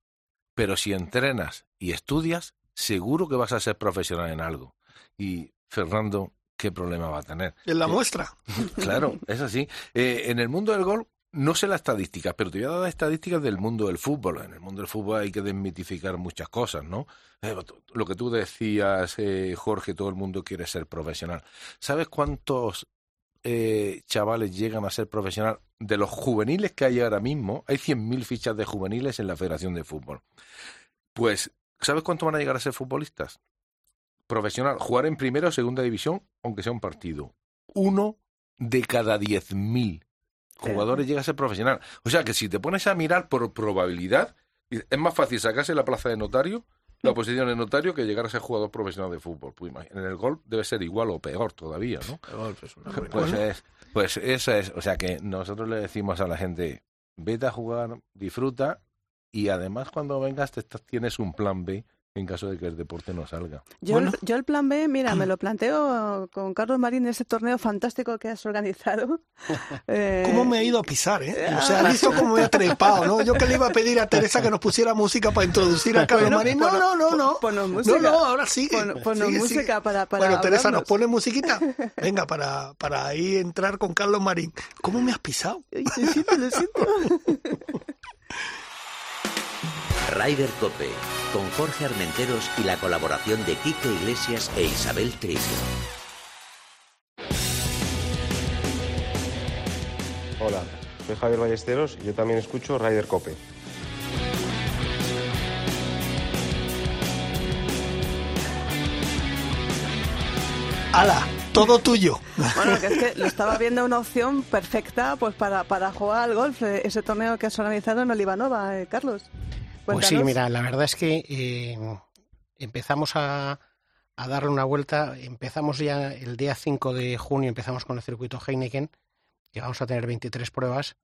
Speaker 5: Pero si entrenas y estudias, seguro que vas a ser profesional en algo. Y Fernando, ¿qué problema va a tener?
Speaker 3: En la
Speaker 5: Eh,
Speaker 3: muestra.
Speaker 5: Claro, es así. Eh, en el mundo del golf, no sé las estadísticas, pero te voy a dar estadísticas del mundo del fútbol. En el mundo del fútbol hay que desmitificar muchas cosas, ¿no? Eh, lo que tú decías, eh, Jorge, todo el mundo quiere ser profesional. ¿Sabes cuántos eh, chavales llegan a ser profesional? De los juveniles que hay ahora mismo, hay 100.000 fichas de juveniles en la Federación de Fútbol. Pues, ¿sabes cuánto van a llegar a ser futbolistas? Profesional, jugar en primera o segunda división, aunque sea un partido. Uno de cada 10.000 jugadores llega a ser profesional. O sea que si te pones a mirar por probabilidad, es más fácil sacarse la plaza de notario, la posición de notario, que llegar a ser jugador profesional de fútbol. Pues en el golf debe ser igual o peor todavía, ¿no?
Speaker 6: El golf es una
Speaker 5: Pues es, pues eso es, o sea que nosotros le decimos a la gente, vete a jugar, disfruta y además cuando vengas te estás- tienes un plan B en caso de que el deporte no salga.
Speaker 4: Yo, el, yo el plan B, mira, me lo planteo con Carlos Marín en ese torneo fantástico que has organizado.
Speaker 3: Eh, ¿Cómo me he ido a pisar, eh? O sea, has visto cómo me he trepado, ¿no? Yo que le iba a pedir a Teresa que nos pusiera música para introducir a Carlos Marín. No, no, no, no.
Speaker 4: Ponos música.
Speaker 3: No, no, ahora sí.
Speaker 4: Ponos música para, para
Speaker 3: Bueno, Teresa,
Speaker 4: hablarnos.
Speaker 3: ¿nos pone musiquita? Venga, para, para ahí entrar con Carlos Marín. ¿Cómo me has pisado?
Speaker 4: Lo siento, lo siento.
Speaker 1: Ryder Cope, con Jorge Armenteros y la colaboración de Quique Iglesias e Isabel Trillo.
Speaker 10: Hola, soy Javier Ballesteros y yo también escucho Ryder Cope.
Speaker 3: ¡Hala! Todo tuyo.
Speaker 4: Bueno, que es que lo estaba viendo una opción perfecta pues para, para jugar al golf, eh, ese torneo que has organizado en Olivanova, eh, Carlos.
Speaker 7: Pues sí, mira, la verdad es que eh, empezamos a, a darle una vuelta. Empezamos ya el día 5 de junio, empezamos con el circuito Heineken, que vamos a tener 23 pruebas.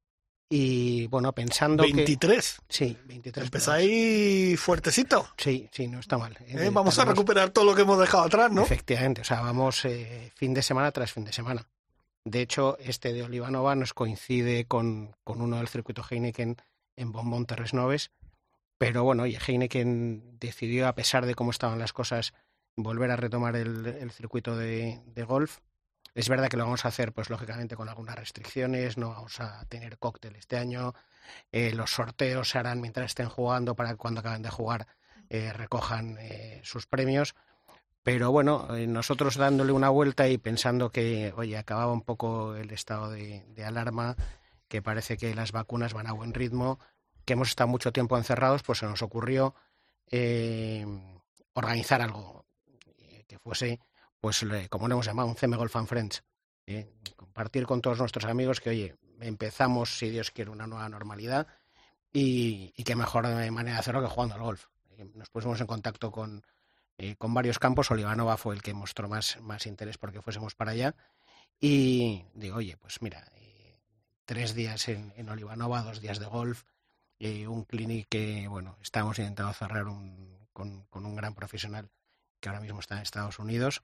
Speaker 7: Y bueno, pensando que...
Speaker 3: 23.
Speaker 7: Sí, 23
Speaker 3: Empezáis fuertecito.
Speaker 7: Sí, sí, no está mal.
Speaker 3: ¿eh? Vamos a recuperar todo lo que hemos dejado atrás, ¿no?
Speaker 7: Efectivamente, o sea, vamos eh, fin de semana tras fin de semana. De hecho, este de Olivanova nos coincide con, con uno del circuito Heineken en Bombón Terres Noves, pero bueno, y Heineken decidió, a pesar de cómo estaban las cosas, volver a retomar el, circuito de, golf. Es verdad que lo vamos a hacer, pues lógicamente, con algunas restricciones, no vamos a tener cóctel este año, eh, los sorteos se harán mientras estén jugando para que cuando acaben de jugar eh, recojan eh, sus premios. Pero bueno, nosotros dándole una vuelta y pensando que, oye, acababa un poco el estado de alarma, que parece que las vacunas van a buen ritmo, que hemos estado mucho tiempo encerrados, pues se nos ocurrió eh, organizar algo eh, que fuese, pues como lo hemos llamado, un CM Golf and Friends. eh, compartir con todos nuestros amigos que, oye, empezamos, si Dios quiere, una nueva normalidad y, y qué mejor manera de hacerlo que jugando al golf. Nos pusimos en contacto con, con varios campos. Olivanova fue el que mostró más, más interés porque fuésemos para allá. Y digo, oye, pues mira, tres días en, en Olivanova, dos días de golf, eh, un clinic que, bueno, estamos intentando cerrar con, con un gran profesional que ahora mismo está en Estados Unidos,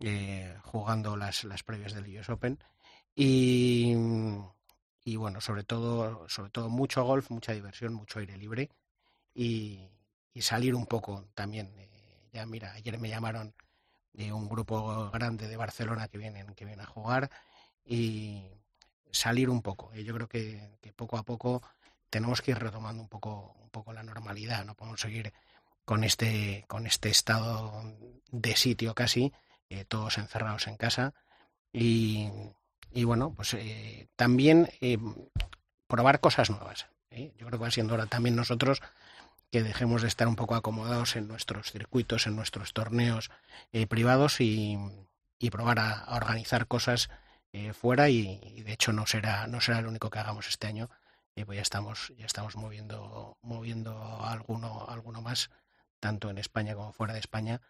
Speaker 7: eh, jugando las, las previas del US Open. Y, y bueno, sobre todo, sobre todo mucho golf, mucha diversión, mucho aire libre y, salir un poco también. eh, ya mira, ayer me llamaron de un grupo grande de Barcelona que vienen, que vienen a jugar y salir un poco. Yo creo que poco a poco tenemos que ir retomando un poco, un poco la normalidad, no podemos seguir con este, con este estado de sitio casi, eh, todos encerrados en casa. Y, y bueno, pues eh, también eh, probar cosas nuevas. ¿eh? Yo creo que va siendo hora también nosotros que dejemos de estar un poco acomodados en nuestros circuitos, en nuestros torneos privados y, y probar a, organizar cosas fuera y, y de hecho no será no será lo único que hagamos este año eh, pues ya estamos ya estamos moviendo moviendo alguno alguno más tanto en España como fuera de España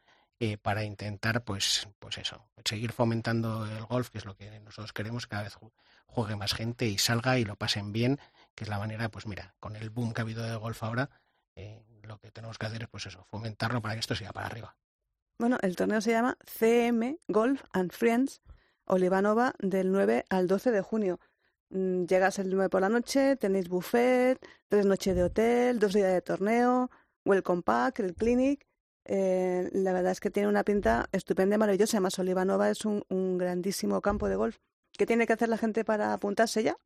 Speaker 7: eh, para intentar pues pues eso seguir fomentando el golf que es lo que nosotros queremos cada vez ju- juegue más gente y salga y lo pasen bien que es la manera pues mira con el boom que ha habido de golf ahora eh, lo que tenemos que hacer es pues eso fomentarlo para que esto siga para arriba
Speaker 4: Bueno, el torneo se llama CM Golf and Friends Olivanova del 9 al 12 de junio. Mm, Llegas el 9 por la noche, tenéis buffet, tres noches de hotel, dos días de torneo, welcome pack, el clinic. Eh, la verdad es que tiene una pinta estupenda y maravillosa. Además, Olivanova es un, un grandísimo campo de golf. ¿Qué tiene que hacer la gente para apuntarse ya?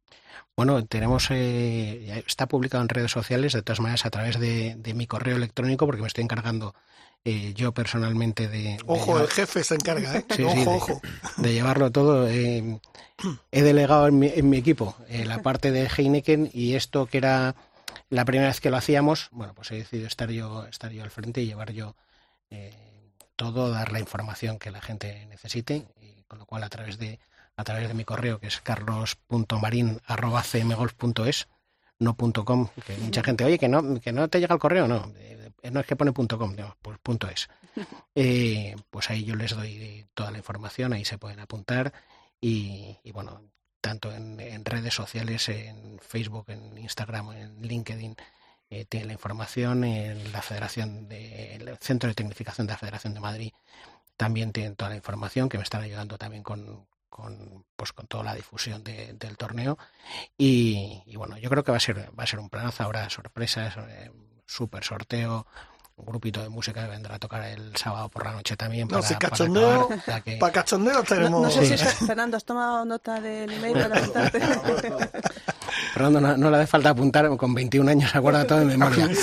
Speaker 7: Bueno, tenemos, eh, está publicado en redes sociales, de todas maneras a través de, de mi correo electrónico, porque me estoy encargando eh, yo personalmente de... de
Speaker 3: Ojo,
Speaker 7: llevar-
Speaker 3: el jefe se encarga, ¿eh?
Speaker 7: Sí,
Speaker 3: ojo,
Speaker 7: sí, de,
Speaker 3: ojo.
Speaker 7: de llevarlo todo. eh, he delegado en mi, en mi equipo eh, la parte de Heineken y esto que era la primera vez que lo hacíamos, bueno, pues he decidido estar yo, estar yo al frente y llevar yo eh, todo, dar la información que la gente necesite, y con lo cual a través de a través de mi correo que es carlos.marin@cmgolf.es no punto .com, que mucha gente, oye, que no, que no te llega el correo, no, eh, no es que pone punto .com, no, pues punto .es. Eh, pues ahí yo les doy toda la información, ahí se pueden apuntar y, y bueno, tanto en, en redes sociales, en Facebook, en Instagram, en LinkedIn, eh, tiene la información en la Federación de, el Centro de Tecnificación de la Federación de Madrid también tienen toda la información que me están ayudando también con, con pues con toda la difusión de- del torneo y, y bueno yo creo que va a ser va a ser un planazo habrá sorpresas eh, super sorteo un grupito de música que vendrá a tocar el sábado por la noche también
Speaker 3: No,
Speaker 7: para,
Speaker 3: si
Speaker 7: para
Speaker 3: cachondeo,
Speaker 7: acabar, sea que-
Speaker 3: para cachondeo
Speaker 4: No,
Speaker 3: tenemos...
Speaker 4: no sé si,
Speaker 7: Sí.
Speaker 4: Fer- Fernando, has tomado nota del email para.
Speaker 7: Fernando, no, no le hace falta apuntar, con 21 años se acuerda todo de memoria.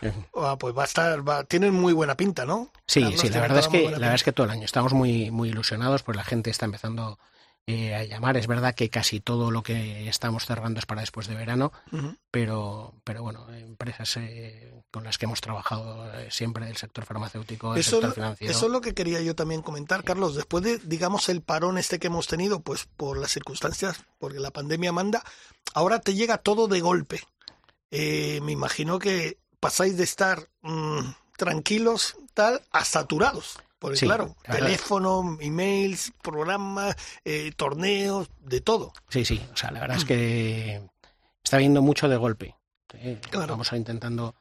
Speaker 3: Ah, pues va a estar, va, tienen muy buena pinta, ¿no?
Speaker 7: Sí,
Speaker 3: Carlos,
Speaker 7: sí, la verdad es que la verdad es que todo el año estamos muy muy ilusionados, pues la gente está empezando eh, a llamar. Es verdad que casi todo lo que estamos cerrando es para después de verano, pero pero bueno, empresas eh, con las que hemos trabajado eh, siempre del sector farmacéutico, del sector financiero.
Speaker 3: eso es lo que quería yo también comentar, Carlos. Después de, digamos, el parón este que hemos tenido, pues por las circunstancias, porque la pandemia manda, ahora te llega todo de golpe. Me imagino que pasáis de estar mm, tranquilos, tal, a saturados. Porque
Speaker 7: Sí,
Speaker 3: claro,
Speaker 7: la verdad.
Speaker 3: teléfono, emails, programas, eh, torneos, de todo.
Speaker 7: Sí, sí, o sea, la verdad es que está viendo mucho de golpe. ¿eh?
Speaker 3: Claro.
Speaker 7: Vamos a intentando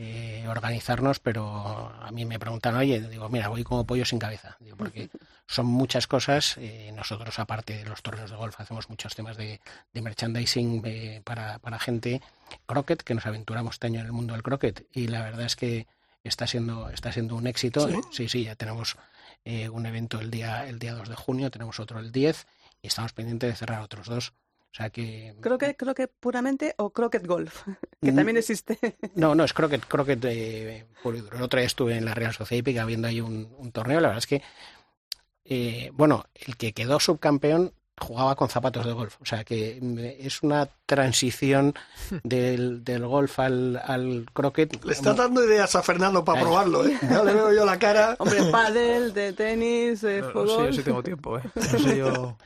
Speaker 7: eh, organizarnos, pero a mí me preguntan, oye, digo, mira, voy como pollo sin cabeza, digo, porque son muchas cosas. eh, nosotros, aparte de los torneos de golf, hacemos muchos temas de, de merchandising eh, para, para gente croquet, que nos aventuramos este año en el mundo del croquet, y la verdad es que está siendo, está siendo un éxito.
Speaker 3: ¿Sí?
Speaker 7: Sí, sí, ya tenemos eh, un evento el día, el día 2 de junio, tenemos otro el 10 y estamos pendientes de cerrar otros dos. O sea que...
Speaker 4: Creo que, creo que puramente o Croquet Golf, que
Speaker 7: Mm.
Speaker 4: también existe.
Speaker 7: No, no, es croquet, croquet eh, puro y duro. El otro día estuve en la Real Sociedad Hípica viendo ahí un, un torneo. La verdad es que, eh, bueno, el que quedó subcampeón jugaba con zapatos de golf. O sea que mm, es una transición del, del golf al, al croquet.
Speaker 3: Le estás dando ideas a Fernando para probarlo, ¿eh? Ya le veo yo la cara.
Speaker 4: Hombre, pádel, de tenis, de
Speaker 6: No, no sé
Speaker 4: fútbol.
Speaker 6: yo si tengo tiempo, ¿eh? No sé yo...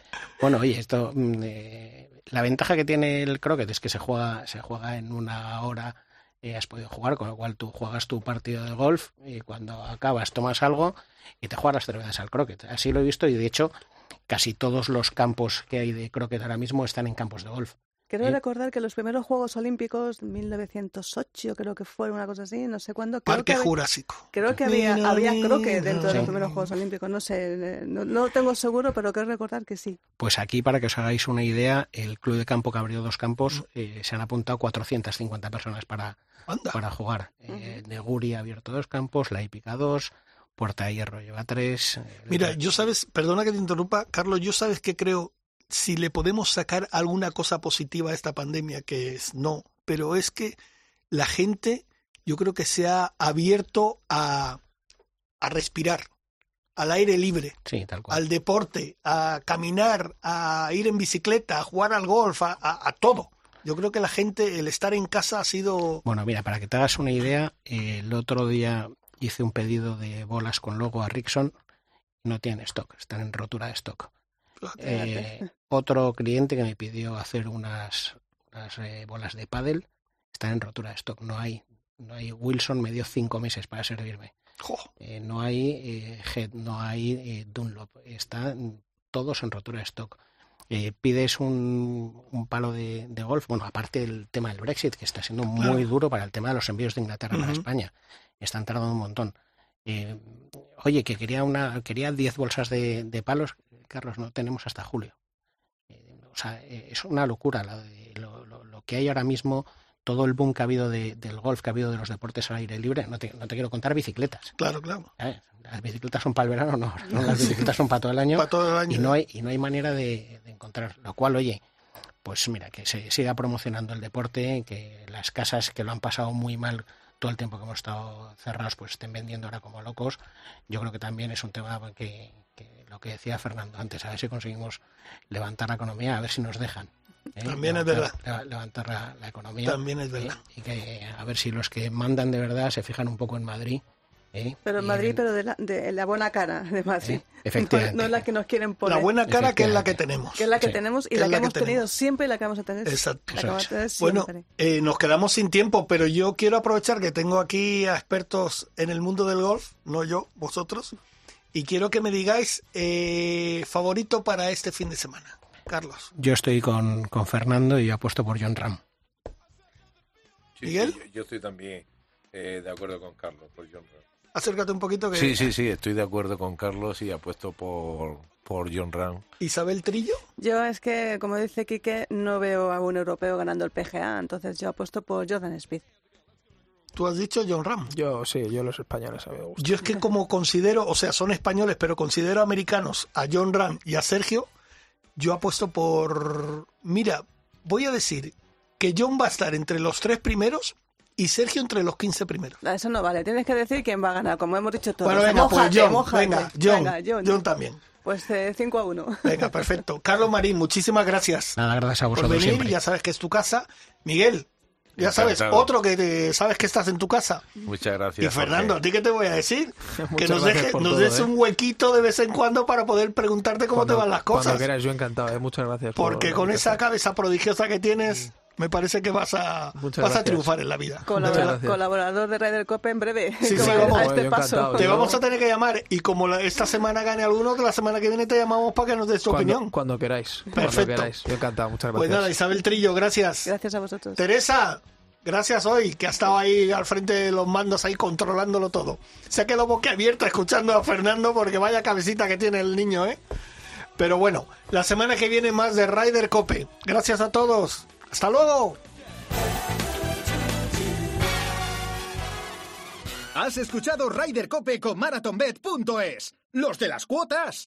Speaker 7: Bueno, oye, esto mm, eh, la ventaja que tiene el croquet es que se juega, se juega en una hora. eh, has podido jugar, con lo cual tú juegas tu partido de golf y cuando acabas tomas algo y te juegas las cervezas al croquet. Así lo he visto y de hecho casi todos los campos que hay de croquet ahora mismo están en campos de golf.
Speaker 4: Quiero
Speaker 7: ¿Eh?
Speaker 4: recordar que los primeros Juegos Olímpicos, 1908 creo que fue una cosa así, no sé cuándo. Creo
Speaker 3: Parque
Speaker 4: que, había-
Speaker 3: Jurásico.
Speaker 4: creo que había, había
Speaker 3: mira.
Speaker 4: croquet dentro de los primeros Juegos Olímpicos, no sé, eh, no, tengo seguro, pero quiero recordar que sí.
Speaker 7: Pues aquí, para que os hagáis una idea, el club de campo que abrió dos campos eh, se han apuntado 450 personas para,
Speaker 3: Anda.
Speaker 7: para jugar. Eh, Neguri ha abierto dos campos, La Hípica dos, Puerta de Hierro lleva tres. eh,
Speaker 3: Mira, yo sabes, perdona que te interrumpa, Carlos, yo sabes que creo, si le podemos sacar alguna cosa positiva a esta pandemia, que es no, pero es que la gente, yo creo que se ha abierto a, a respirar, al aire libre,
Speaker 7: Sí, tal cual.
Speaker 3: al deporte, a caminar, a ir en bicicleta, a jugar al golf, a, a- a todo. Yo creo que la gente, el estar en casa ha sido...
Speaker 7: Bueno, mira, para que te hagas una idea, eh, el otro día hice un pedido de bolas con logo a Rickson. No tienen stock, están en rotura de stock. Eh, otro cliente que me pidió hacer unas, unas eh, bolas de pádel están en rotura de stock. No hay, no hay. Wilson me dio cinco meses para servirme. Eh, no hay eh, Head, no hay Dunlop. Están todos en rotura de stock. Eh, pides un, un palo de, de golf, bueno, aparte del tema del Brexit, que está siendo muy
Speaker 3: Claro.
Speaker 7: duro para el tema de los envíos de Inglaterra para
Speaker 3: Ujú.
Speaker 7: España. Están tardando un montón. Eh, oye, que quería una quería 10 bolsas de, de palos, Carlos, no tenemos hasta julio. O sea, eh, es una locura lo, lo, lo- que hay ahora mismo, todo el boom que ha habido de- del golf, que ha habido de los deportes al aire libre. No te, no te quiero contar bicicletas.
Speaker 3: claro, claro.
Speaker 7: ¿sabes? Las bicicletas son para el verano, no, no, las bicicletas son para todo el año
Speaker 3: Para todo el año.
Speaker 7: y no hay y no hay manera de, de encontrar. Lo cual, oye, pues mira, que se siga promocionando el deporte, que las casas que lo han pasado muy mal todo el tiempo que hemos estado cerrados, pues estén vendiendo ahora como locos. Yo creo que también es un tema que lo que decía Fernando antes, a ver si conseguimos levantar la economía, a ver si nos dejan. ¿eh?
Speaker 3: También es
Speaker 7: Levantar- leva- Levantar la, la economía.
Speaker 3: También es verdad.
Speaker 7: ¿eh? Y que a ver si los que mandan de verdad se fijan un poco en Madrid. ¿eh?
Speaker 4: Pero en Madrid, pero de la, de la buena cara, además, sí.
Speaker 7: Eh, efectivamente.
Speaker 4: No, no es la que nos quieren poner.
Speaker 3: La buena cara que es la que tenemos.
Speaker 4: que es la que
Speaker 7: Sí.
Speaker 4: tenemos y
Speaker 3: Que
Speaker 4: la
Speaker 3: es
Speaker 4: que,
Speaker 3: la que
Speaker 4: hemos tenido siempre y la que vamos a tener.
Speaker 3: Exacto.
Speaker 4: La que vamos a tener
Speaker 3: Bueno, eh, nos quedamos sin tiempo, pero yo quiero aprovechar que tengo aquí a expertos en el mundo del golf, no yo, vosotros, y quiero que me digáis eh, favorito para este fin de semana. Carlos.
Speaker 7: Yo estoy con, con Fernando y apuesto por John Ram.
Speaker 5: Sí,
Speaker 3: ¿Miguel?
Speaker 5: sí, yo, yo estoy también eh, de acuerdo con Carlos por John Ram.
Speaker 3: Acércate un poquito que...
Speaker 5: Sí, sí, sí, estoy de acuerdo con Carlos y apuesto por, por John Ram.
Speaker 3: Isabel Trillo.
Speaker 4: Yo es que, como dice Quique, no veo a un europeo ganando el PGA, entonces yo apuesto por Jordan Speed.
Speaker 3: Tú has dicho John Ram.
Speaker 6: Yo, sí, yo los españoles a mí me gustan.
Speaker 3: Yo es que como considero, o sea, son españoles, pero considero americanos a John Ram y a Sergio, yo apuesto por... Mira, voy a decir que John va a estar entre los tres primeros y Sergio entre los 15 primeros.
Speaker 4: Ah, Eso no vale, tienes que decir quién va a ganar, como hemos dicho todos.
Speaker 3: Bueno, venga, pues John,
Speaker 4: mójate.
Speaker 3: venga, John,
Speaker 4: Venga, John.
Speaker 3: John también.
Speaker 4: Pues 5 a 1.
Speaker 3: Venga, perfecto. Carlos Marín, muchísimas gracias
Speaker 7: Nada, gracias a
Speaker 3: por
Speaker 7: vosotros
Speaker 3: venir.
Speaker 7: siempre.
Speaker 3: Ya sabes que es tu casa. Miguel, ya sabes, otro que te- sabes que estás en tu casa.
Speaker 5: Muchas gracias.
Speaker 3: Y Fernando, ¿a ti qué te voy a decir? que nos, deje- nos
Speaker 6: todo,
Speaker 3: des
Speaker 6: ¿eh?
Speaker 3: un huequito de vez en cuando para poder preguntarte cómo
Speaker 6: Cuando-
Speaker 3: te van las
Speaker 6: Cuando
Speaker 3: cosas.
Speaker 6: quieras, yo encantado. eh, Muchas gracias. por
Speaker 3: Porque con esa cabeza prodigiosa que tienes, me parece que vas a, vas a triunfar en la vida.
Speaker 4: Colaborador de Ryder Cope en breve.
Speaker 3: Sí, sí, vamos.
Speaker 4: a este paso.
Speaker 3: Te vamos a tener que llamar y como la- esta semana gane alguno, la semana que viene te llamamos para que nos des tu
Speaker 6: Cuando,
Speaker 3: opinión.
Speaker 6: cuando queráis. Cuando
Speaker 3: Perfecto.
Speaker 6: queráis. Yo encantado. Muchas
Speaker 3: Pues
Speaker 6: gracias.
Speaker 3: nada, Isabel Trillo, gracias.
Speaker 4: Gracias a vosotros.
Speaker 3: Teresa, gracias hoy, que ha estado ahí al frente de los mandos, ahí controlándolo todo. Se ha quedado boquiabierta escuchando a Fernando porque vaya cabecita que tiene el niño, ¿eh? Pero bueno, la semana que viene más de Ryder Cope. Gracias a todos. Hasta luego.
Speaker 2: Has escuchado Ryder Cope con MarathonBet.es. Los de las cuotas.